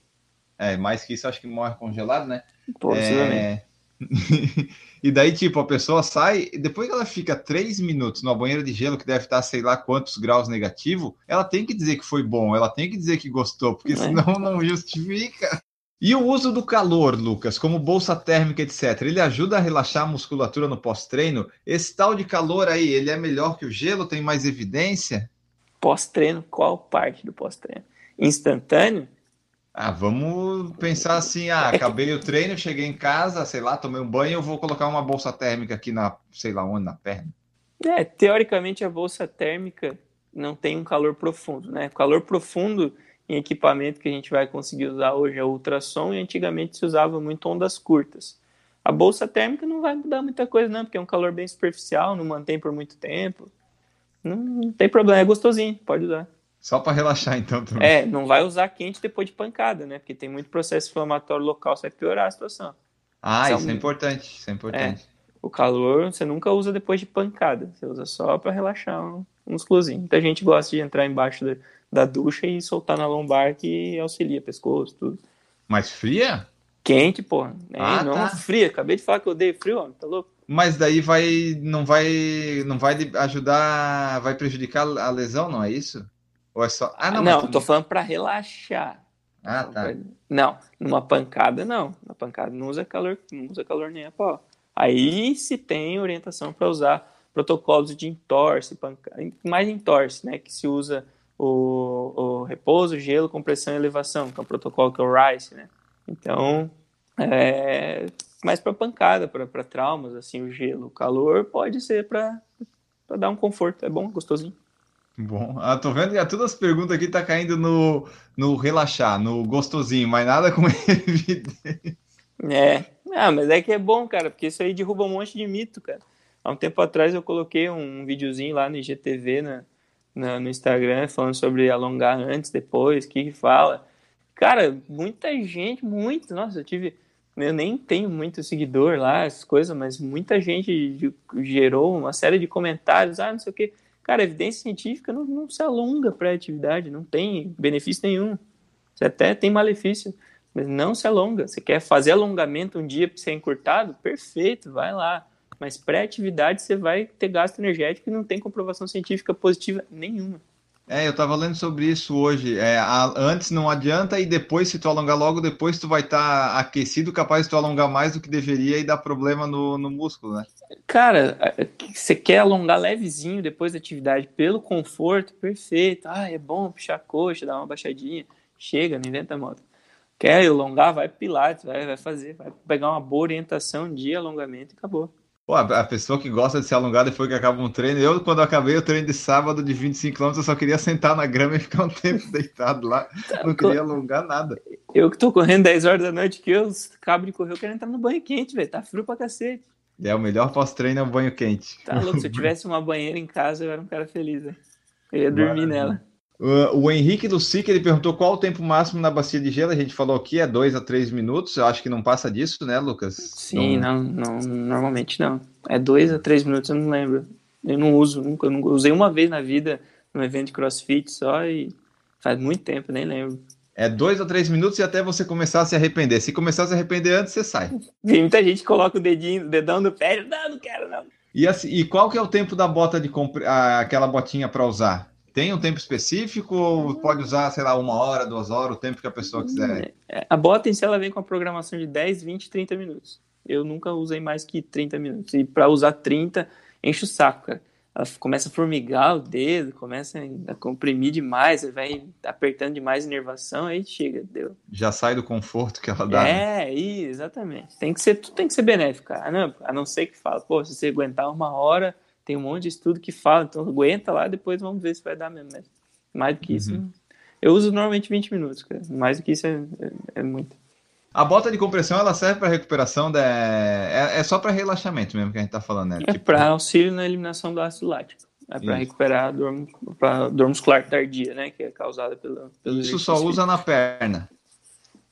[SPEAKER 1] É, mais que isso, acho que morre congelado, né?
[SPEAKER 2] Possivelmente.
[SPEAKER 1] É... e daí, tipo, a pessoa sai, depois que ela fica três minutos numa banheira de gelo que deve estar sei lá quantos graus negativo, ela tem que dizer que foi bom, ela tem que dizer que gostou, porque
[SPEAKER 2] É.
[SPEAKER 1] senão não justifica. E o uso do calor, Lucas, como bolsa térmica, etc., ele ajuda a relaxar a musculatura no pós-treino? Esse tal de calor aí, ele é melhor que o gelo? Tem mais evidência?
[SPEAKER 2] Pós-treino, qual parte do pós-treino? Instantâneo?
[SPEAKER 1] Ah, vamos pensar assim, ah, acabei o treino, cheguei em casa, sei lá, tomei um banho, eu vou colocar uma bolsa térmica aqui na, sei lá onde, na perna.
[SPEAKER 2] É, teoricamente a bolsa térmica não tem um calor profundo, né? Calor profundo em equipamento que a gente vai conseguir usar hoje é ultrassom e antigamente se usava muito ondas curtas. A bolsa térmica não vai mudar muita coisa, não, porque é um calor bem superficial, não mantém por muito tempo. Não, não tem problema, é gostosinho, pode usar.
[SPEAKER 1] Só para relaxar, então, também.
[SPEAKER 2] É, não vai usar quente depois de pancada, né? Porque tem muito processo inflamatório local, isso vai piorar a situação.
[SPEAKER 1] Ah, isso é importante, isso é importante.
[SPEAKER 2] O calor você nunca usa depois de pancada, você usa só para relaxar um, um musculozinho. Muita gente gosta de entrar embaixo da, da ducha e soltar na lombar que auxilia pescoço, tudo.
[SPEAKER 1] Mas fria?
[SPEAKER 2] Quente, porra. É,
[SPEAKER 1] Ah,
[SPEAKER 2] não
[SPEAKER 1] tá.
[SPEAKER 2] fria. Acabei de falar que eu odeio frio, homem. Tá louco?
[SPEAKER 1] Mas daí vai, não vai, não vai ajudar, vai prejudicar a lesão, não é isso? Ou é só? Ah, não,
[SPEAKER 2] não, tô falando para relaxar.
[SPEAKER 1] Ah, tá.
[SPEAKER 2] Não, numa pancada não. Na pancada não usa calor, não usa calor nem a pau. Aí se tem orientação para usar protocolos de entorse, panca... mais entorse, né? Que se usa o, o repouso, gelo, compressão e elevação, que é um protocolo que é o RICE, né? Então, é mais para pancada, para traumas, assim, o gelo. O calor pode ser para dar um conforto, é bom, gostosinho.
[SPEAKER 1] Bom, ah, tô vendo que todas as perguntas aqui tá caindo no, no relaxar, no gostosinho, mas nada com evidência.
[SPEAKER 2] É, ah, mas é que é bom, cara, porque isso aí derruba um monte de mito, cara. Há um tempo atrás eu coloquei um videozinho lá no IGTV, na, na, no Instagram, falando sobre alongar antes, depois, o que que fala. Cara, muita gente, muito, nossa, eu tive, eu nem tenho muito seguidor lá, essas coisas, mas muita gente gerou uma série de comentários, ah, não sei o que. Cara, evidência científica não, não se alonga para atividade, não tem benefício nenhum. Você até tem malefício, mas não se alonga. Você quer fazer alongamento um dia para ser encurtado? Perfeito, vai lá. Mas pré-atividade você vai ter gasto energético e não tem comprovação científica positiva nenhuma.
[SPEAKER 1] É, eu tava lendo sobre isso hoje. É, a, antes não adianta e depois, se tu alongar logo, depois tu vai estar tá aquecido, capaz de tu alongar mais do que deveria e dar problema no, no músculo, né?
[SPEAKER 2] Cara, você quer alongar levezinho depois da atividade pelo conforto, perfeito. Ah, é bom puxar a coxa, dar uma baixadinha. Chega, não inventa moda. Quer alongar, vai pilates, vai, vai fazer, vai pegar uma boa orientação de alongamento e acabou.
[SPEAKER 1] Pô, a pessoa que gosta de se alongar depois que acaba um treino. Eu, quando acabei o treino de sábado de 25 km, eu só queria sentar na grama e ficar um tempo deitado lá. Não queria alongar nada.
[SPEAKER 2] Eu que tô correndo 10 horas da noite que eu acabo de correr, eu quero entrar no banho quente, velho. Tá frio pra cacete.
[SPEAKER 1] É, o melhor pós-treino é o banho quente.
[SPEAKER 2] Tá louco, se eu tivesse uma banheira em casa, eu era um cara feliz, velho. Eu ia dormir Maravilha. nela.
[SPEAKER 1] Uh, o Henrique Lucic, ele perguntou qual o tempo máximo na bacia de gelo. A gente falou aqui é 2 a 3 minutos. Eu acho que não passa disso, né, Lucas?
[SPEAKER 2] Sim, não, não, não normalmente não. É 2 a 3 minutos, eu não lembro. Eu não uso, nunca. Eu não, usei uma vez na vida num evento de crossfit só e faz muito tempo, nem lembro.
[SPEAKER 1] É 2 a 3 minutos e até você começar a se arrepender. Se começar a se arrepender antes, você sai.
[SPEAKER 2] Tem muita gente que coloca o dedinho, o dedão do pé não, não quero, não.
[SPEAKER 1] E, assim, e qual que é o tempo da bota de compre... aquela botinha para usar? Tem um tempo específico ou pode usar, sei lá, uma hora, duas horas, o tempo que a pessoa quiser?
[SPEAKER 2] A bota em si ela vem com a programação de 10, 20, 30 minutos. Eu nunca usei mais que 30 minutos. E para usar 30, enche o saco, cara. Ela começa a formigar o dedo, começa a comprimir demais, vai apertando demais a inervação, aí chega, deu.
[SPEAKER 1] Já sai do conforto que ela dá.
[SPEAKER 2] É, né? exatamente. Tem que ser, tudo tem que ser benéfico, cara. Não, a não ser que fala, pô, se você aguentar uma hora, tem um monte de estudo que fala, então aguenta lá, depois vamos ver se vai dar mesmo. Né? Mais do que isso, uhum. eu uso normalmente 20 minutos, cara. Mais do que isso é, é, é muito.
[SPEAKER 1] A bota de compressão, ela serve para recuperação, da... é, é só para relaxamento mesmo que a gente tá falando, né?
[SPEAKER 2] É tipo... para auxílio na eliminação do ácido lático. É para recuperar a dor, a dor muscular tardia, né? Que é causada pelo. pelo
[SPEAKER 1] Isso só usa na perna.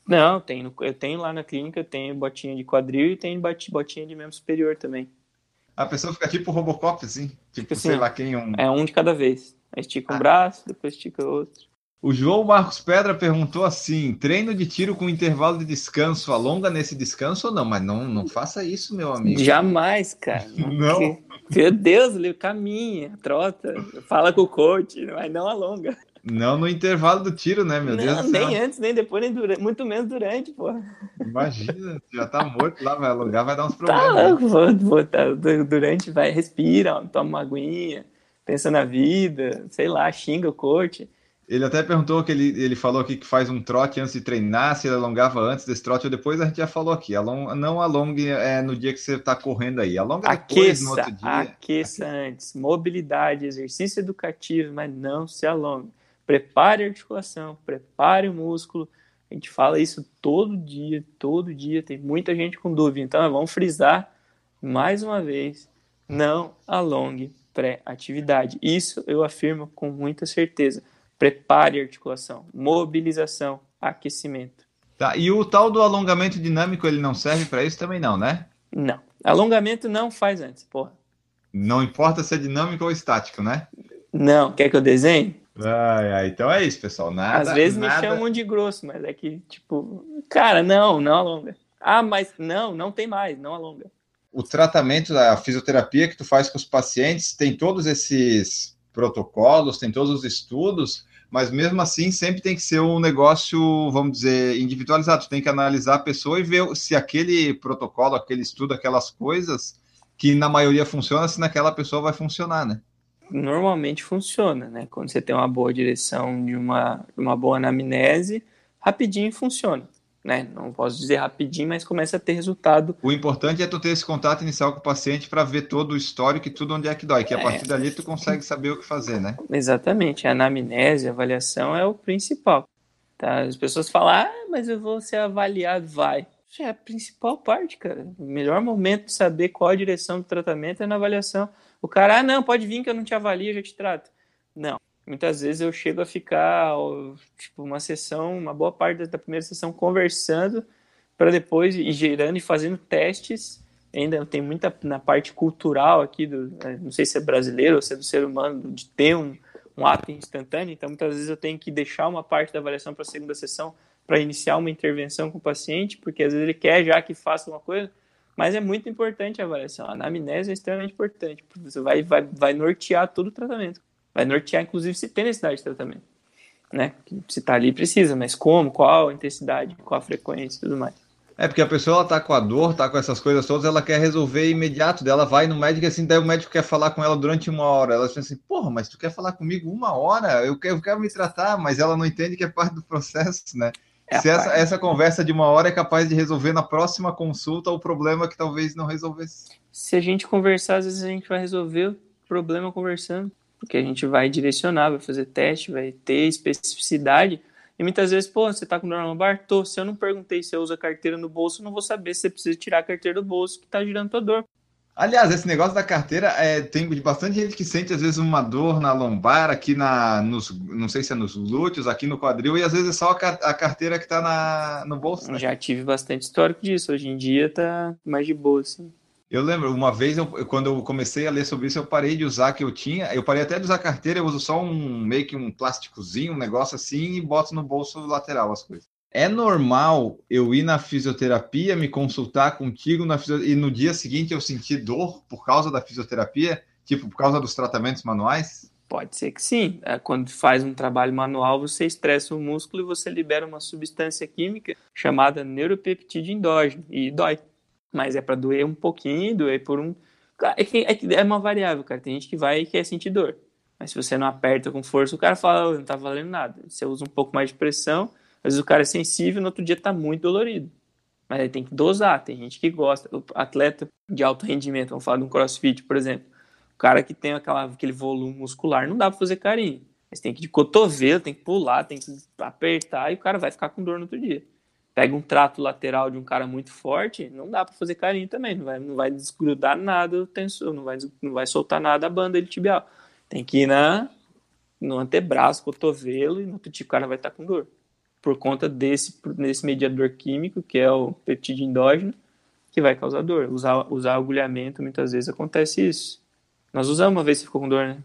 [SPEAKER 2] Não, tem, eu tenho lá na clínica, tenho botinha de quadril e tenho botinha de membro superior também.
[SPEAKER 1] A pessoa fica tipo Robocop, assim? Tipo, assim, sei lá quem, um...
[SPEAKER 2] É um de cada vez. Aí estica um ah. braço, depois estica outro.
[SPEAKER 1] O João Marcos Pedra perguntou assim: treino de tiro com intervalo de descanso, alonga nesse descanso ou não? Mas não, não faça isso, meu amigo.
[SPEAKER 2] Jamais, cara.
[SPEAKER 1] Não.
[SPEAKER 2] Porque, meu Deus, ele caminha, trota, fala com o coach, mas não alonga.
[SPEAKER 1] Não no intervalo do tiro, né, meu Deus
[SPEAKER 2] não,
[SPEAKER 1] céu?
[SPEAKER 2] nem antes, nem depois, nem durante, muito menos durante, pô.
[SPEAKER 1] Imagina, já tá morto lá, vai alongar, vai dar uns
[SPEAKER 2] Tá
[SPEAKER 1] problemas.
[SPEAKER 2] louco, vou, vou, tá, du- durante, vai, respira, toma uma aguinha, pensa na vida, sei lá, xinga o coach.
[SPEAKER 1] Ele até perguntou que ele, ele falou aqui que faz um trote antes de treinar, se ele alongava antes desse trote ou depois, a gente já falou aqui. Along, não alongue é, no dia que você tá correndo aí. Alonga depois, no
[SPEAKER 2] Aqueça,
[SPEAKER 1] outro dia.
[SPEAKER 2] aqueça antes. Mobilidade, exercício educativo, mas não se alongue. Prepare a articulação, prepare o músculo. A gente fala isso todo dia, todo dia. Tem muita gente com dúvida. Então, vamos frisar mais uma vez: não alongue pré-atividade. Isso eu afirmo com muita certeza. Prepare a articulação, mobilização, aquecimento.
[SPEAKER 1] Tá, e o tal do alongamento dinâmico, ele não serve para isso também não, né?
[SPEAKER 2] Não. Alongamento não faz antes, porra.
[SPEAKER 1] Não importa se é dinâmico ou estático, né?
[SPEAKER 2] Não. Quer que eu desenhe?
[SPEAKER 1] Ai, ai, então é isso, pessoal. Nada,
[SPEAKER 2] Às vezes
[SPEAKER 1] nada...
[SPEAKER 2] me chamam de grosso, mas é que, tipo, cara, não, não alonga. Ah, mas não, não tem mais, não alonga.
[SPEAKER 1] O tratamento da fisioterapia que tu faz com os pacientes tem todos esses protocolos, tem todos os estudos, mas mesmo assim sempre tem que ser um negócio, vamos dizer, individualizado. Tu tem que analisar a pessoa e ver se aquele protocolo, aquele estudo, aquelas coisas que na maioria funciona, se naquela pessoa vai funcionar, né?
[SPEAKER 2] Normalmente funciona, né? Quando você tem uma boa direção de uma, uma boa anamnese, rapidinho funciona. Né? Não posso dizer rapidinho, mas começa a ter resultado.
[SPEAKER 1] O importante é tu ter esse contato inicial com o paciente para ver todo o histórico e tudo onde é que dói, que a
[SPEAKER 2] É.
[SPEAKER 1] partir dali tu consegue saber o que fazer, né?
[SPEAKER 2] Exatamente, a anamnese, a avaliação é o principal. Tá? As pessoas falam, ah, mas eu vou ser avaliado, vai. Isso é a principal parte, cara. O melhor momento de saber qual a direção do tratamento é na avaliação. O cara, ah, não, pode vir que eu não te avalio, eu já te trato. Não. Muitas vezes eu chego a ficar, tipo, uma sessão, uma boa parte da primeira sessão conversando para depois ir gerando e fazendo testes. Ainda tem muita na parte cultural aqui, do, eh, não sei se é brasileiro ou se é do ser humano, de ter um, um ato instantâneo. Então, muitas vezes eu tenho que deixar uma parte da avaliação para a segunda sessão para iniciar uma intervenção com o paciente, porque às vezes ele quer já que faça uma coisa, mas é muito importante a avaliação. A anamnese é extremamente importante, porque você vai, vai, vai nortear todo o tratamento. Vai nortear, inclusive, se tem necessidade de tratamento. Né? Se está ali, precisa, mas como, qual a intensidade, qual a frequência e tudo mais.
[SPEAKER 1] É porque a pessoa ela tá com a dor, tá com essas coisas todas, ela quer resolver imediato. Daí ela vai no médico assim, daí o médico quer falar com ela durante uma hora. Ela pensa assim, porra, mas tu quer falar comigo uma hora? Eu quero, eu quero me tratar, mas ela não entende que é parte do processo, né?
[SPEAKER 2] É
[SPEAKER 1] Se essa, essa conversa de uma hora é capaz de resolver na próxima consulta o problema que talvez não resolvesse.
[SPEAKER 2] Se a gente conversar, às vezes a gente vai resolver o problema conversando, porque a gente vai direcionar, vai fazer teste, vai ter especificidade. E muitas vezes, pô, você tá com dor na lombar? Tô. Se eu não perguntei se eu uso a carteira no bolso, eu não vou saber se você precisa tirar a carteira do bolso que tá girando tua dor.
[SPEAKER 1] Aliás, esse negócio da carteira é, tem bastante gente que sente às vezes uma dor na lombar, aqui na, nos, não sei se é nos glúteos, aqui no quadril, e às vezes é só a, ca- a carteira que tá na, no bolso. né?
[SPEAKER 2] Já tive bastante histórico disso. Hoje em dia tá mais de boa, assim.
[SPEAKER 1] Eu lembro, uma vez, eu, quando eu comecei a ler sobre isso, eu parei de usar que eu tinha, eu parei até de usar carteira, eu uso só um, meio que um plásticozinho, um negócio assim, e boto no bolso lateral as coisas. É normal eu ir na fisioterapia, me consultar contigo na e no dia seguinte eu sentir dor por causa da fisioterapia, tipo, por causa dos tratamentos manuais?
[SPEAKER 2] Pode ser que sim. É, Quando faz um trabalho manual, você estressa o músculo e você libera uma substância química chamada neuropeptídeo endógeno e dói. Mas é para doer um pouquinho, doer por um. É, que, é, que é uma variável, cara. Tem gente que vai e quer sentir dor. Mas se você não aperta com força, o cara fala, "Ô, não tá valendo nada. Você usa um pouco mais de pressão, às vezes o cara é sensível no outro dia tá muito dolorido. Mas aí tem que dosar. Tem gente que gosta. O atleta de alto rendimento, vamos falar de um crossfit, por exemplo. O cara que tem aquela, aquele volume muscular, não dá pra fazer carinho. Mas tem que de cotovelo, tem que pular, tem que apertar e o cara vai ficar com dor no outro dia. Pega um trato lateral de um cara muito forte, não dá pra fazer carinho também. Não vai, não vai desgrudar nada o tensor, não vai, não vai soltar nada a banda ele tibial. Tem que ir na, no antebraço, cotovelo e no outro dia o cara vai estar com dor. Por conta desse, desse mediador químico, que é o peptídeo endógeno, que vai causar dor. Usar, usar agulhamento, muitas vezes acontece isso. Nós usamos uma vez você ficou com dor, né?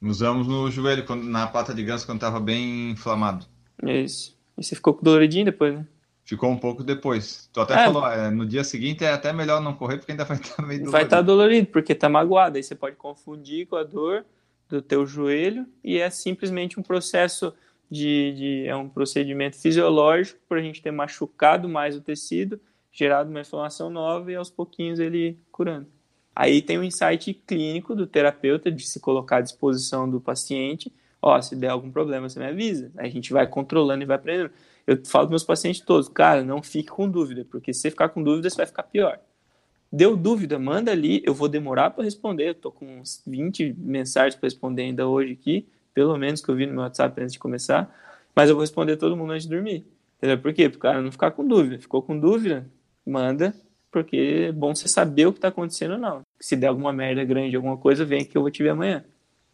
[SPEAKER 1] Usamos no joelho, quando, na pata de ganso, quando estava bem inflamado.
[SPEAKER 2] Isso. E você ficou com doloridinho depois, né?
[SPEAKER 1] Ficou um pouco depois. Tu até
[SPEAKER 2] É.
[SPEAKER 1] falou, é, no dia seguinte é até melhor não correr, porque ainda vai estar meio
[SPEAKER 2] Vai estar
[SPEAKER 1] dolorido.
[SPEAKER 2] dolorido, porque tá magoado. Aí você pode confundir com a dor do teu joelho e é simplesmente um processo de, de é um procedimento fisiológico para a gente ter machucado mais o tecido, gerado uma inflamação nova e aos pouquinhos ele curando. Aí tem um insight clínico do terapeuta de se colocar à disposição do paciente. Ó, se der algum problema, você me avisa. Aí a gente vai controlando e vai aprendendo. Eu falo para meus pacientes todos, cara, não fique com dúvida, porque se você ficar com dúvida, você vai ficar pior. Deu dúvida, manda ali, eu vou demorar para responder. Eu tô com uns 20 mensagens para responder ainda hoje aqui, pelo menos que eu vi no meu WhatsApp antes de começar, mas eu vou responder todo mundo antes de dormir. Entendeu? Por quê? Para o cara não ficar com dúvida. Ficou com dúvida? Manda, porque é bom você saber o que está acontecendo ou não. Se der alguma merda grande, alguma coisa, vem que eu vou te ver amanhã.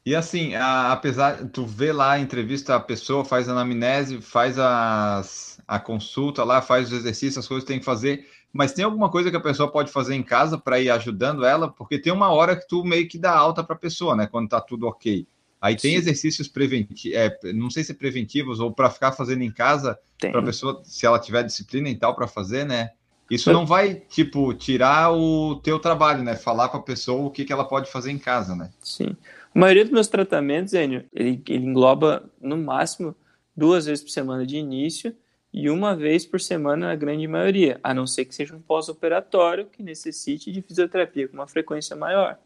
[SPEAKER 1] E assim, a- apesar, tu vê lá, entrevista a pessoa, faz a anamnese, faz as, a consulta lá, faz os exercícios, as coisas que tem que fazer, mas tem alguma coisa que a pessoa pode fazer em casa para ir ajudando ela? Porque tem uma hora que tu meio que dá alta para a pessoa, né? Quando tá tudo ok. Aí tem
[SPEAKER 2] Sim.
[SPEAKER 1] exercícios preventivos, é, não sei se preventivos ou para ficar fazendo em casa, para a pessoa, se ela tiver disciplina e tal para fazer, né? Isso não vai, tipo, tirar o teu trabalho, né? Falar para a pessoa o que, que ela pode fazer em casa, né?
[SPEAKER 2] Sim. A maioria dos meus tratamentos, Enio, ele, ele engloba no máximo duas vezes por semana de início e uma vez por semana na grande maioria, a não ser que seja um pós-operatório que necessite de fisioterapia com uma frequência maior.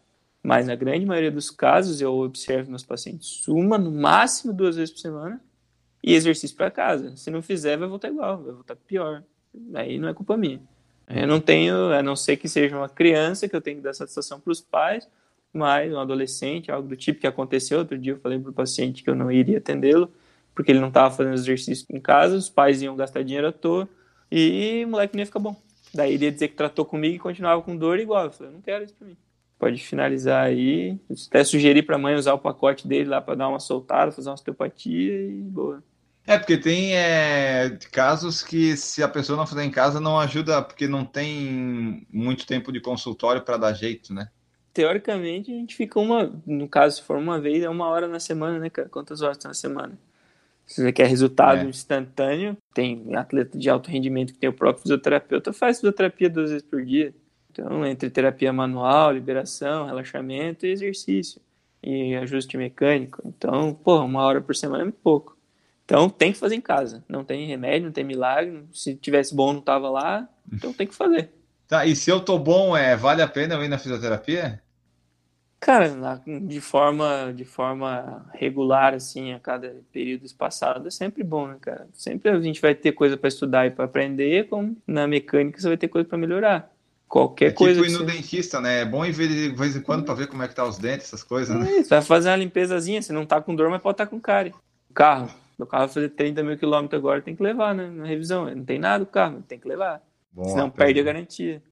[SPEAKER 2] Mas na grande maioria dos casos, eu observo meus pacientes uma, no máximo duas vezes por semana, e exercício para casa. Se não fizer, vai voltar igual, vai voltar pior. Aí não é culpa minha. Eu não tenho, a não ser que seja uma criança que eu tenho que dar satisfação para os pais, mas um adolescente, algo do tipo que aconteceu outro dia, eu falei para o paciente que eu não iria atendê-lo, porque ele não estava fazendo exercício em casa, os pais iam gastar dinheiro à toa, e o moleque não ia ficar bom. Daí ele ia dizer que tratou comigo e continuava com dor igual. Eu falei, eu não quero isso para mim. Pode finalizar aí. Até sugeri para a mãe usar o pacote dele lá para dar uma soltada, fazer uma osteopatia e boa.
[SPEAKER 1] É, porque tem é, casos que se a pessoa não fizer em casa não ajuda, porque não tem muito tempo de consultório para dar jeito, né?
[SPEAKER 2] Teoricamente, a gente fica uma, no caso, se for uma vez, é uma hora na semana, né, cara? Quantas horas tem na semana? Se você quer resultado
[SPEAKER 1] É.
[SPEAKER 2] instantâneo, tem atleta de alto rendimento que tem o próprio fisioterapeuta, faz fisioterapia duas vezes por dia. Então, entre terapia manual, liberação, relaxamento e exercício. E ajuste mecânico. Então, pô, uma hora por semana é muito pouco. Então, tem que fazer em casa. Não tem remédio, não tem milagre. Se tivesse bom, não tava lá. Então, tem que fazer.
[SPEAKER 1] Tá, e se eu tô bom, é, vale a pena eu ir na fisioterapia?
[SPEAKER 2] Cara, de forma, de forma regular, assim, a cada período espaçado, é sempre bom, né, cara? Sempre a gente vai ter coisa para estudar e para aprender, como na mecânica você vai ter coisa para melhorar. Qualquer
[SPEAKER 1] É tipo
[SPEAKER 2] coisa
[SPEAKER 1] ir
[SPEAKER 2] que
[SPEAKER 1] no
[SPEAKER 2] você...
[SPEAKER 1] dentista, né? É bom ir ver de vez em quando para ver como é que tá os dentes, essas coisas, né?
[SPEAKER 2] É isso, vai fazer uma limpezazinha, você não tá com dor, mas pode estar com cárie. O carro, meu carro vai fazer 30 mil quilômetros agora, tem que levar, né, na revisão. Não tem nada do carro, tem que levar.
[SPEAKER 1] Bom,
[SPEAKER 2] Senão
[SPEAKER 1] até-
[SPEAKER 2] perde a garantia.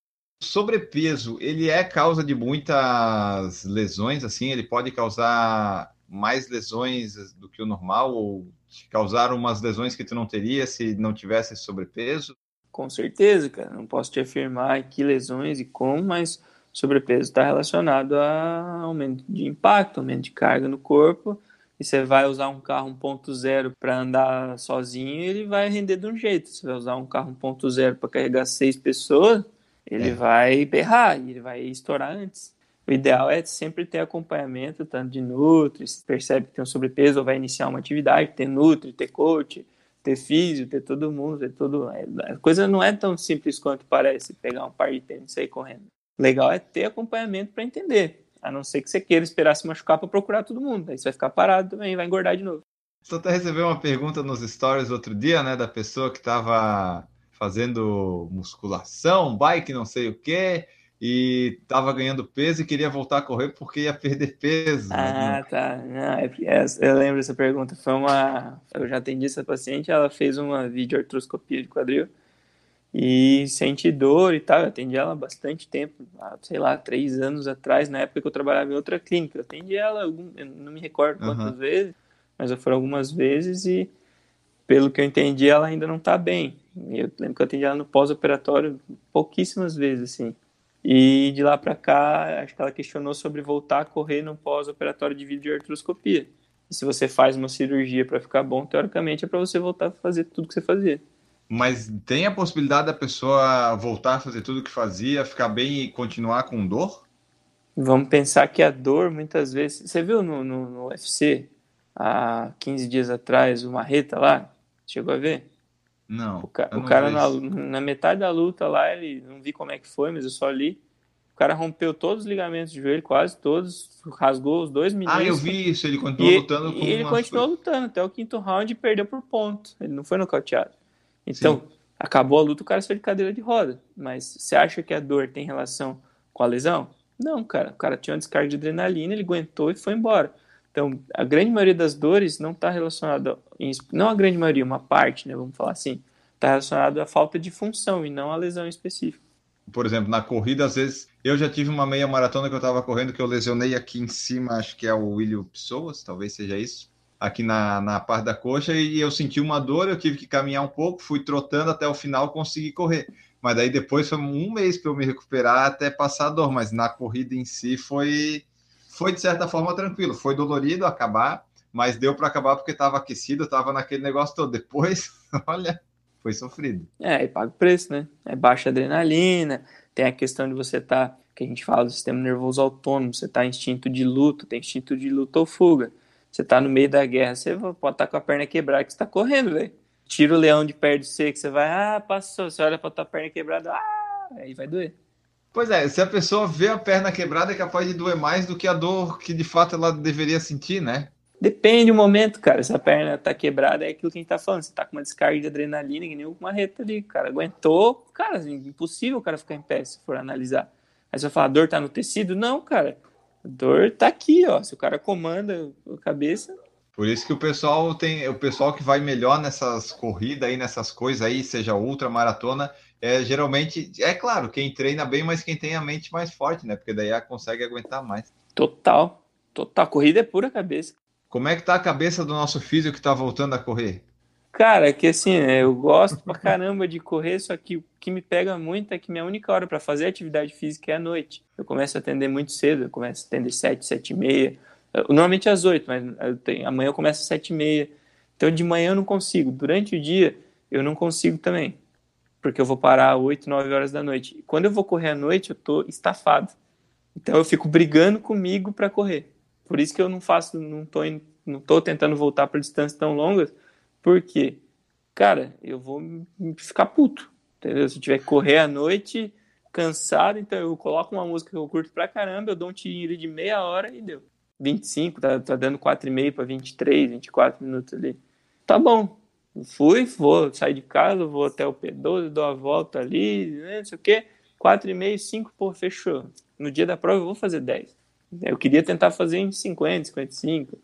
[SPEAKER 1] Sobrepeso, ele é causa de muitas lesões, assim? Ele pode causar mais lesões do que o normal ou te causar umas lesões que tu não teria se não tivesse sobrepeso?
[SPEAKER 2] Com certeza, cara. Não posso te afirmar que lesões e como, mas sobrepeso está relacionado a aumento de impacto, aumento de carga no corpo. E você vai usar um carro 1.0 para andar sozinho, ele vai render de um jeito. Você vai usar um carro 1.0 para carregar seis pessoas, ele
[SPEAKER 1] É.
[SPEAKER 2] vai berrar, ele vai estourar antes. O ideal é sempre ter acompanhamento, tanto de nutri, se percebe que tem um sobrepeso ou vai iniciar uma atividade, ter nutri, ter coach, ter físio, ter todo mundo, ter todo. A coisa não é tão simples quanto parece pegar um par de tênis e sair correndo. Legal é ter acompanhamento para entender. A não ser que você queira esperar se machucar para procurar todo mundo. Aí você vai ficar parado também vai engordar de novo.
[SPEAKER 1] Tu até recebeu uma pergunta nos stories outro dia, né, da pessoa que estava fazendo musculação, bike, não sei o quê, e estava ganhando peso e queria voltar a correr porque ia perder peso. né?
[SPEAKER 2] Ah, tá. Não, é, é, eu lembro dessa pergunta. Foi uma. Eu já atendi essa paciente, ela fez uma videoartroscopia de quadril e sente dor e tal. Eu atendi ela há bastante tempo, sei lá, três anos atrás, na época que eu trabalhava em outra clínica. Eu atendi ela, eu não me recordo quantas
[SPEAKER 1] Aham.
[SPEAKER 2] vezes, mas foram algumas vezes e, pelo que eu entendi, ela ainda não tá bem. Eu lembro que eu atendi ela no pós-operatório pouquíssimas vezes, assim. E de lá para cá, acho que ela questionou sobre voltar a correr no pós-operatório de vídeo de artroscopia. E se você faz uma cirurgia para ficar bom, teoricamente é para você voltar a fazer tudo que você fazia.
[SPEAKER 1] Mas tem a possibilidade da pessoa voltar a fazer tudo o que fazia, ficar bem e continuar com dor?
[SPEAKER 2] Vamos pensar que a dor, muitas vezes. Você viu no, no, no UFC, há 15 dias atrás, o Marreta lá? Chegou a ver?
[SPEAKER 1] Não.
[SPEAKER 2] O, ca o cara, na, na, metade da luta lá, ele não vi como é que foi, mas eu só li. O cara rompeu todos os ligamentos de joelho, quase todos, rasgou os dois
[SPEAKER 1] minutos. Ah, eu vi isso, ele continuou e, lutando
[SPEAKER 2] com E ele continuou lutando até o quinto round e perdeu por ponto. Ele não foi nocauteado. Então, Sim. acabou a luta, o cara saiu de cadeira de roda. Mas você acha que a dor tem relação com a lesão? Não, cara. O cara tinha uma descarga de adrenalina, ele aguentou e foi embora. Então, a grande maioria das dores não está relacionada, não a grande maioria, uma parte, né, vamos falar assim, está relacionada à falta de função e não à lesão específica.
[SPEAKER 1] Por exemplo, na corrida, às vezes, eu já tive uma meia maratona que eu estava correndo que eu lesionei aqui em cima, acho que é o William Pessoas, talvez seja isso, aqui na, na parte da coxa, e eu senti uma dor, eu tive que caminhar um pouco, fui trotando até o final, consegui correr. Mas daí depois foi um mês para eu me recuperar até passar a dor, mas na corrida em si foi foi de certa forma tranquilo, foi dolorido acabar, mas deu para acabar porque estava aquecido, estava naquele negócio todo. Depois, olha, foi sofrido.
[SPEAKER 2] É, e paga o preço, né? É baixa adrenalina, tem a questão de você estar, tá, que a gente fala do sistema nervoso autônomo, você está instinto de luto, tem instinto de luta ou fuga. Você está no meio da guerra, você pode estar tá com a perna quebrada que você está correndo, velho. Tira o leão de perto de você, que você vai, ah, passou, você olha para tua perna quebrada, ah, aí vai doer.
[SPEAKER 1] Pois é, se a pessoa vê a perna quebrada, é capaz de doer mais do que a dor que de fato ela deveria sentir, né?
[SPEAKER 2] Depende do momento, cara. Se a perna tá quebrada, é aquilo que a gente tá falando. Você tá com uma descarga de adrenalina, que nem uma reta ali, cara. Aguentou, cara, assim, impossível o cara ficar em pé se for analisar. Aí você vai falar, a dor tá no tecido? Não, cara. A dor tá aqui, ó. Se o cara comanda a cabeça.
[SPEAKER 1] Por isso que o pessoal tem. O pessoal que vai melhor nessas corridas aí, nessas coisas aí, seja ultra maratona, é geralmente, é claro, quem treina bem, mas quem tem a mente mais forte, né? Porque daí ela consegue aguentar mais.
[SPEAKER 2] Total, total. Corrida é pura cabeça.
[SPEAKER 1] Como é que tá a cabeça do nosso físico que tá voltando a correr?
[SPEAKER 2] Cara, que assim, né, eu gosto pra caramba de correr, só que o que me pega muito é que minha única hora para fazer atividade física é à noite. Eu começo a atender muito cedo, eu começo a atender sete, sete e meia. Normalmente às oito, mas eu tenho, amanhã eu começo às sete e meia. Então de manhã eu não consigo. Durante o dia eu não consigo também porque eu vou parar 8, 9 horas da noite. quando eu vou correr à noite, eu tô estafado. Então eu fico brigando comigo para correr. Por isso que eu não faço, não tô, não tô tentando voltar para distâncias tão longas, porque, cara, eu vou ficar puto, entendeu? Se eu tiver que correr à noite, cansado, então eu coloco uma música que eu curto pra caramba, eu dou um tirinho de meia hora e deu. 25, tá, tá dando 4,5 para 23, 24 minutos ali. Tá bom, Fui, vou sair de casa, vou até o P12, dou a volta ali, né, não sei o quê. 4,5, 5, pô, fechou. No dia da prova eu vou fazer 10. Eu queria tentar fazer em 50, 55,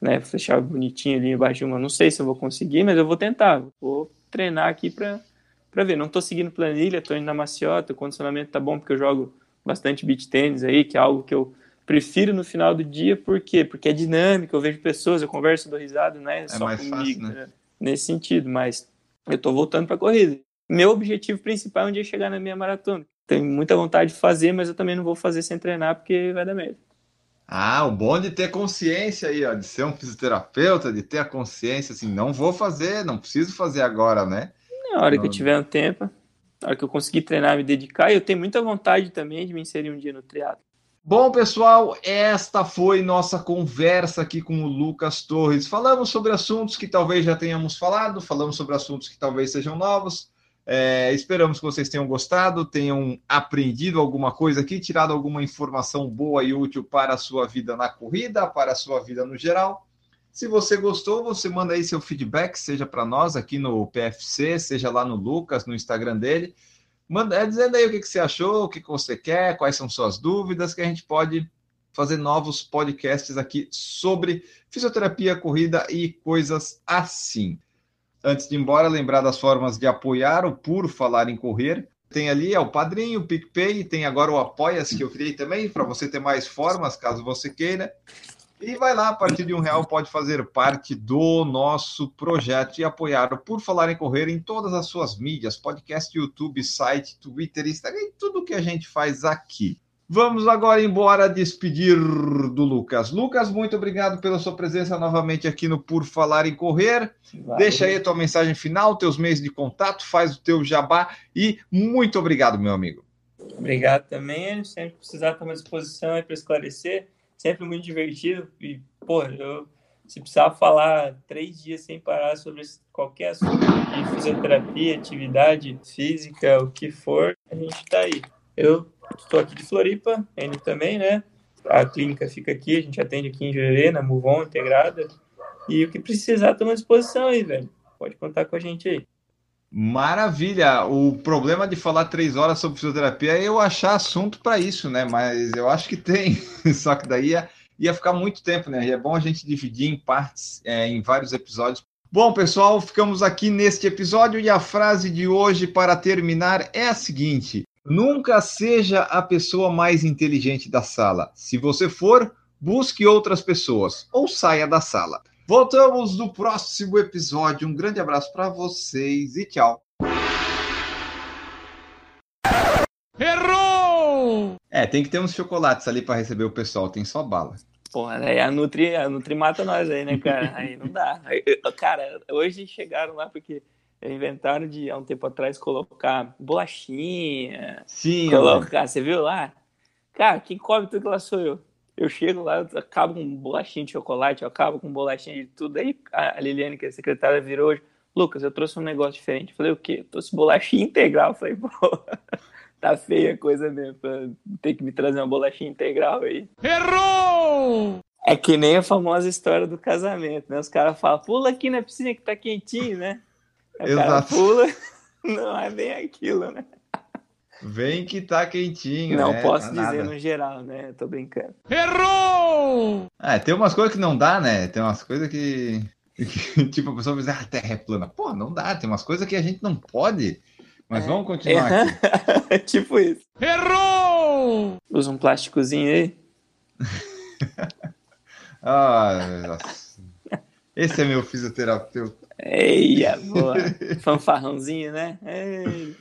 [SPEAKER 2] né? Fechar bonitinho ali embaixo de uma. Não sei se eu vou conseguir, mas eu vou tentar. Vou treinar aqui pra, pra ver. Não tô seguindo planilha, tô indo na maciota, o condicionamento tá bom porque eu jogo bastante beach tênis aí, que é algo que eu prefiro no final do dia, por quê? Porque é dinâmico, eu vejo pessoas, eu converso, dou risada, né?
[SPEAKER 1] É só mais comigo, fácil, né? né?
[SPEAKER 2] Nesse sentido, mas eu estou voltando para a corrida. Meu objetivo principal é um dia chegar na minha maratona. Tenho muita vontade de fazer, mas eu também não vou fazer sem treinar porque vai dar merda.
[SPEAKER 1] Ah, o bom de ter consciência aí, ó, de ser um fisioterapeuta, de ter a consciência assim, não vou fazer, não preciso fazer agora, né?
[SPEAKER 2] Na hora não... que eu tiver um tempo, na hora que eu conseguir treinar, me dedicar, e eu tenho muita vontade também de me inserir um dia no triatlo.
[SPEAKER 1] Bom, pessoal, esta foi nossa conversa aqui com o Lucas Torres. Falamos sobre assuntos que talvez já tenhamos falado, falamos sobre assuntos que talvez sejam novos. É, esperamos que vocês tenham gostado, tenham aprendido alguma coisa aqui, tirado alguma informação boa e útil para a sua vida na corrida, para a sua vida no geral. Se você gostou, você manda aí seu feedback, seja para nós aqui no PFC, seja lá no Lucas, no Instagram dele. Manda, é, dizendo aí o que, que você achou, o que, que você quer, quais são suas dúvidas, que a gente pode fazer novos podcasts aqui sobre fisioterapia, corrida e coisas assim. Antes de ir embora, lembrar das formas de apoiar o Puro Falar em Correr. Tem ali é o Padrinho, o PicPay, tem agora o Apoia-se que eu criei também, para você ter mais formas, caso você queira. E vai lá, a partir de um real pode fazer parte do nosso projeto e apoiar o Por Falar em Correr em todas as suas mídias, podcast, YouTube, site, Twitter, Instagram tudo que a gente faz aqui. Vamos agora embora despedir do Lucas. Lucas, muito obrigado pela sua presença novamente aqui no Por Falar em Correr. Valeu. Deixa aí a tua mensagem final, teus meios de contato, faz o teu jabá e muito obrigado, meu amigo.
[SPEAKER 2] Obrigado também. Sempre precisar estar à disposição para esclarecer. Sempre muito divertido. E, pô, eu, se precisar falar três dias sem parar sobre qualquer assunto de fisioterapia, atividade física, o que for, a gente está aí. Eu estou aqui de Floripa, ele também, né? A clínica fica aqui, a gente atende aqui em Jurerê, na Muvon, integrada. E o que precisar, estamos à disposição aí, velho. Pode contar com a gente aí.
[SPEAKER 1] Maravilha! O problema de falar três horas sobre fisioterapia é eu achar assunto para isso, né? Mas eu acho que tem. Só que daí ia, ia ficar muito tempo, né? E é bom a gente dividir em partes, é, em vários episódios. Bom, pessoal, ficamos aqui neste episódio e a frase de hoje para terminar é a seguinte: Nunca seja a pessoa mais inteligente da sala. Se você for, busque outras pessoas ou saia da sala. Voltamos no próximo episódio. Um grande abraço para vocês e tchau.
[SPEAKER 3] Errou!
[SPEAKER 1] É, tem que ter uns chocolates ali para receber o pessoal. Tem só bala.
[SPEAKER 2] Porra, né? A Nutri, a Nutri mata nós aí, né, cara? Aí não dá. Cara, hoje chegaram lá porque inventaram de, há um tempo atrás, colocar bolachinha.
[SPEAKER 1] Sim,
[SPEAKER 2] colocar. Você viu lá? Cara, quem come tudo lá sou eu. Eu chego lá, eu acabo com bolachinha de chocolate, eu acabo com bolachinha de tudo. Aí a Liliane, que é a secretária, virou hoje. Lucas, eu trouxe um negócio diferente. Eu falei, o quê? Eu trouxe bolachinha integral. Eu falei, pô, tá feia a coisa mesmo, pra ter que me trazer uma bolachinha integral aí.
[SPEAKER 3] Errou!
[SPEAKER 2] É que nem a famosa história do casamento, né? Os caras falam, pula aqui na piscina que tá quentinho, né? O Exato. cara pula, não é bem aquilo, né?
[SPEAKER 1] Vem que tá quentinho.
[SPEAKER 2] Não
[SPEAKER 1] né?
[SPEAKER 2] posso tá dizer nada. no geral, né? Tô brincando.
[SPEAKER 3] Errou!
[SPEAKER 1] É, tem umas coisas que não dá, né? Tem umas coisas que. tipo, a pessoa diz, ah, a terra é plana. Pô, não dá. Tem umas coisas que a gente não pode. Mas é. vamos continuar é.
[SPEAKER 2] aqui. tipo isso.
[SPEAKER 3] Errou!
[SPEAKER 2] Usa um plásticozinho aí.
[SPEAKER 1] ah. Esse é meu fisioterapeuta.
[SPEAKER 2] Eia, boa. Fanfarrãozinho, né? Ei.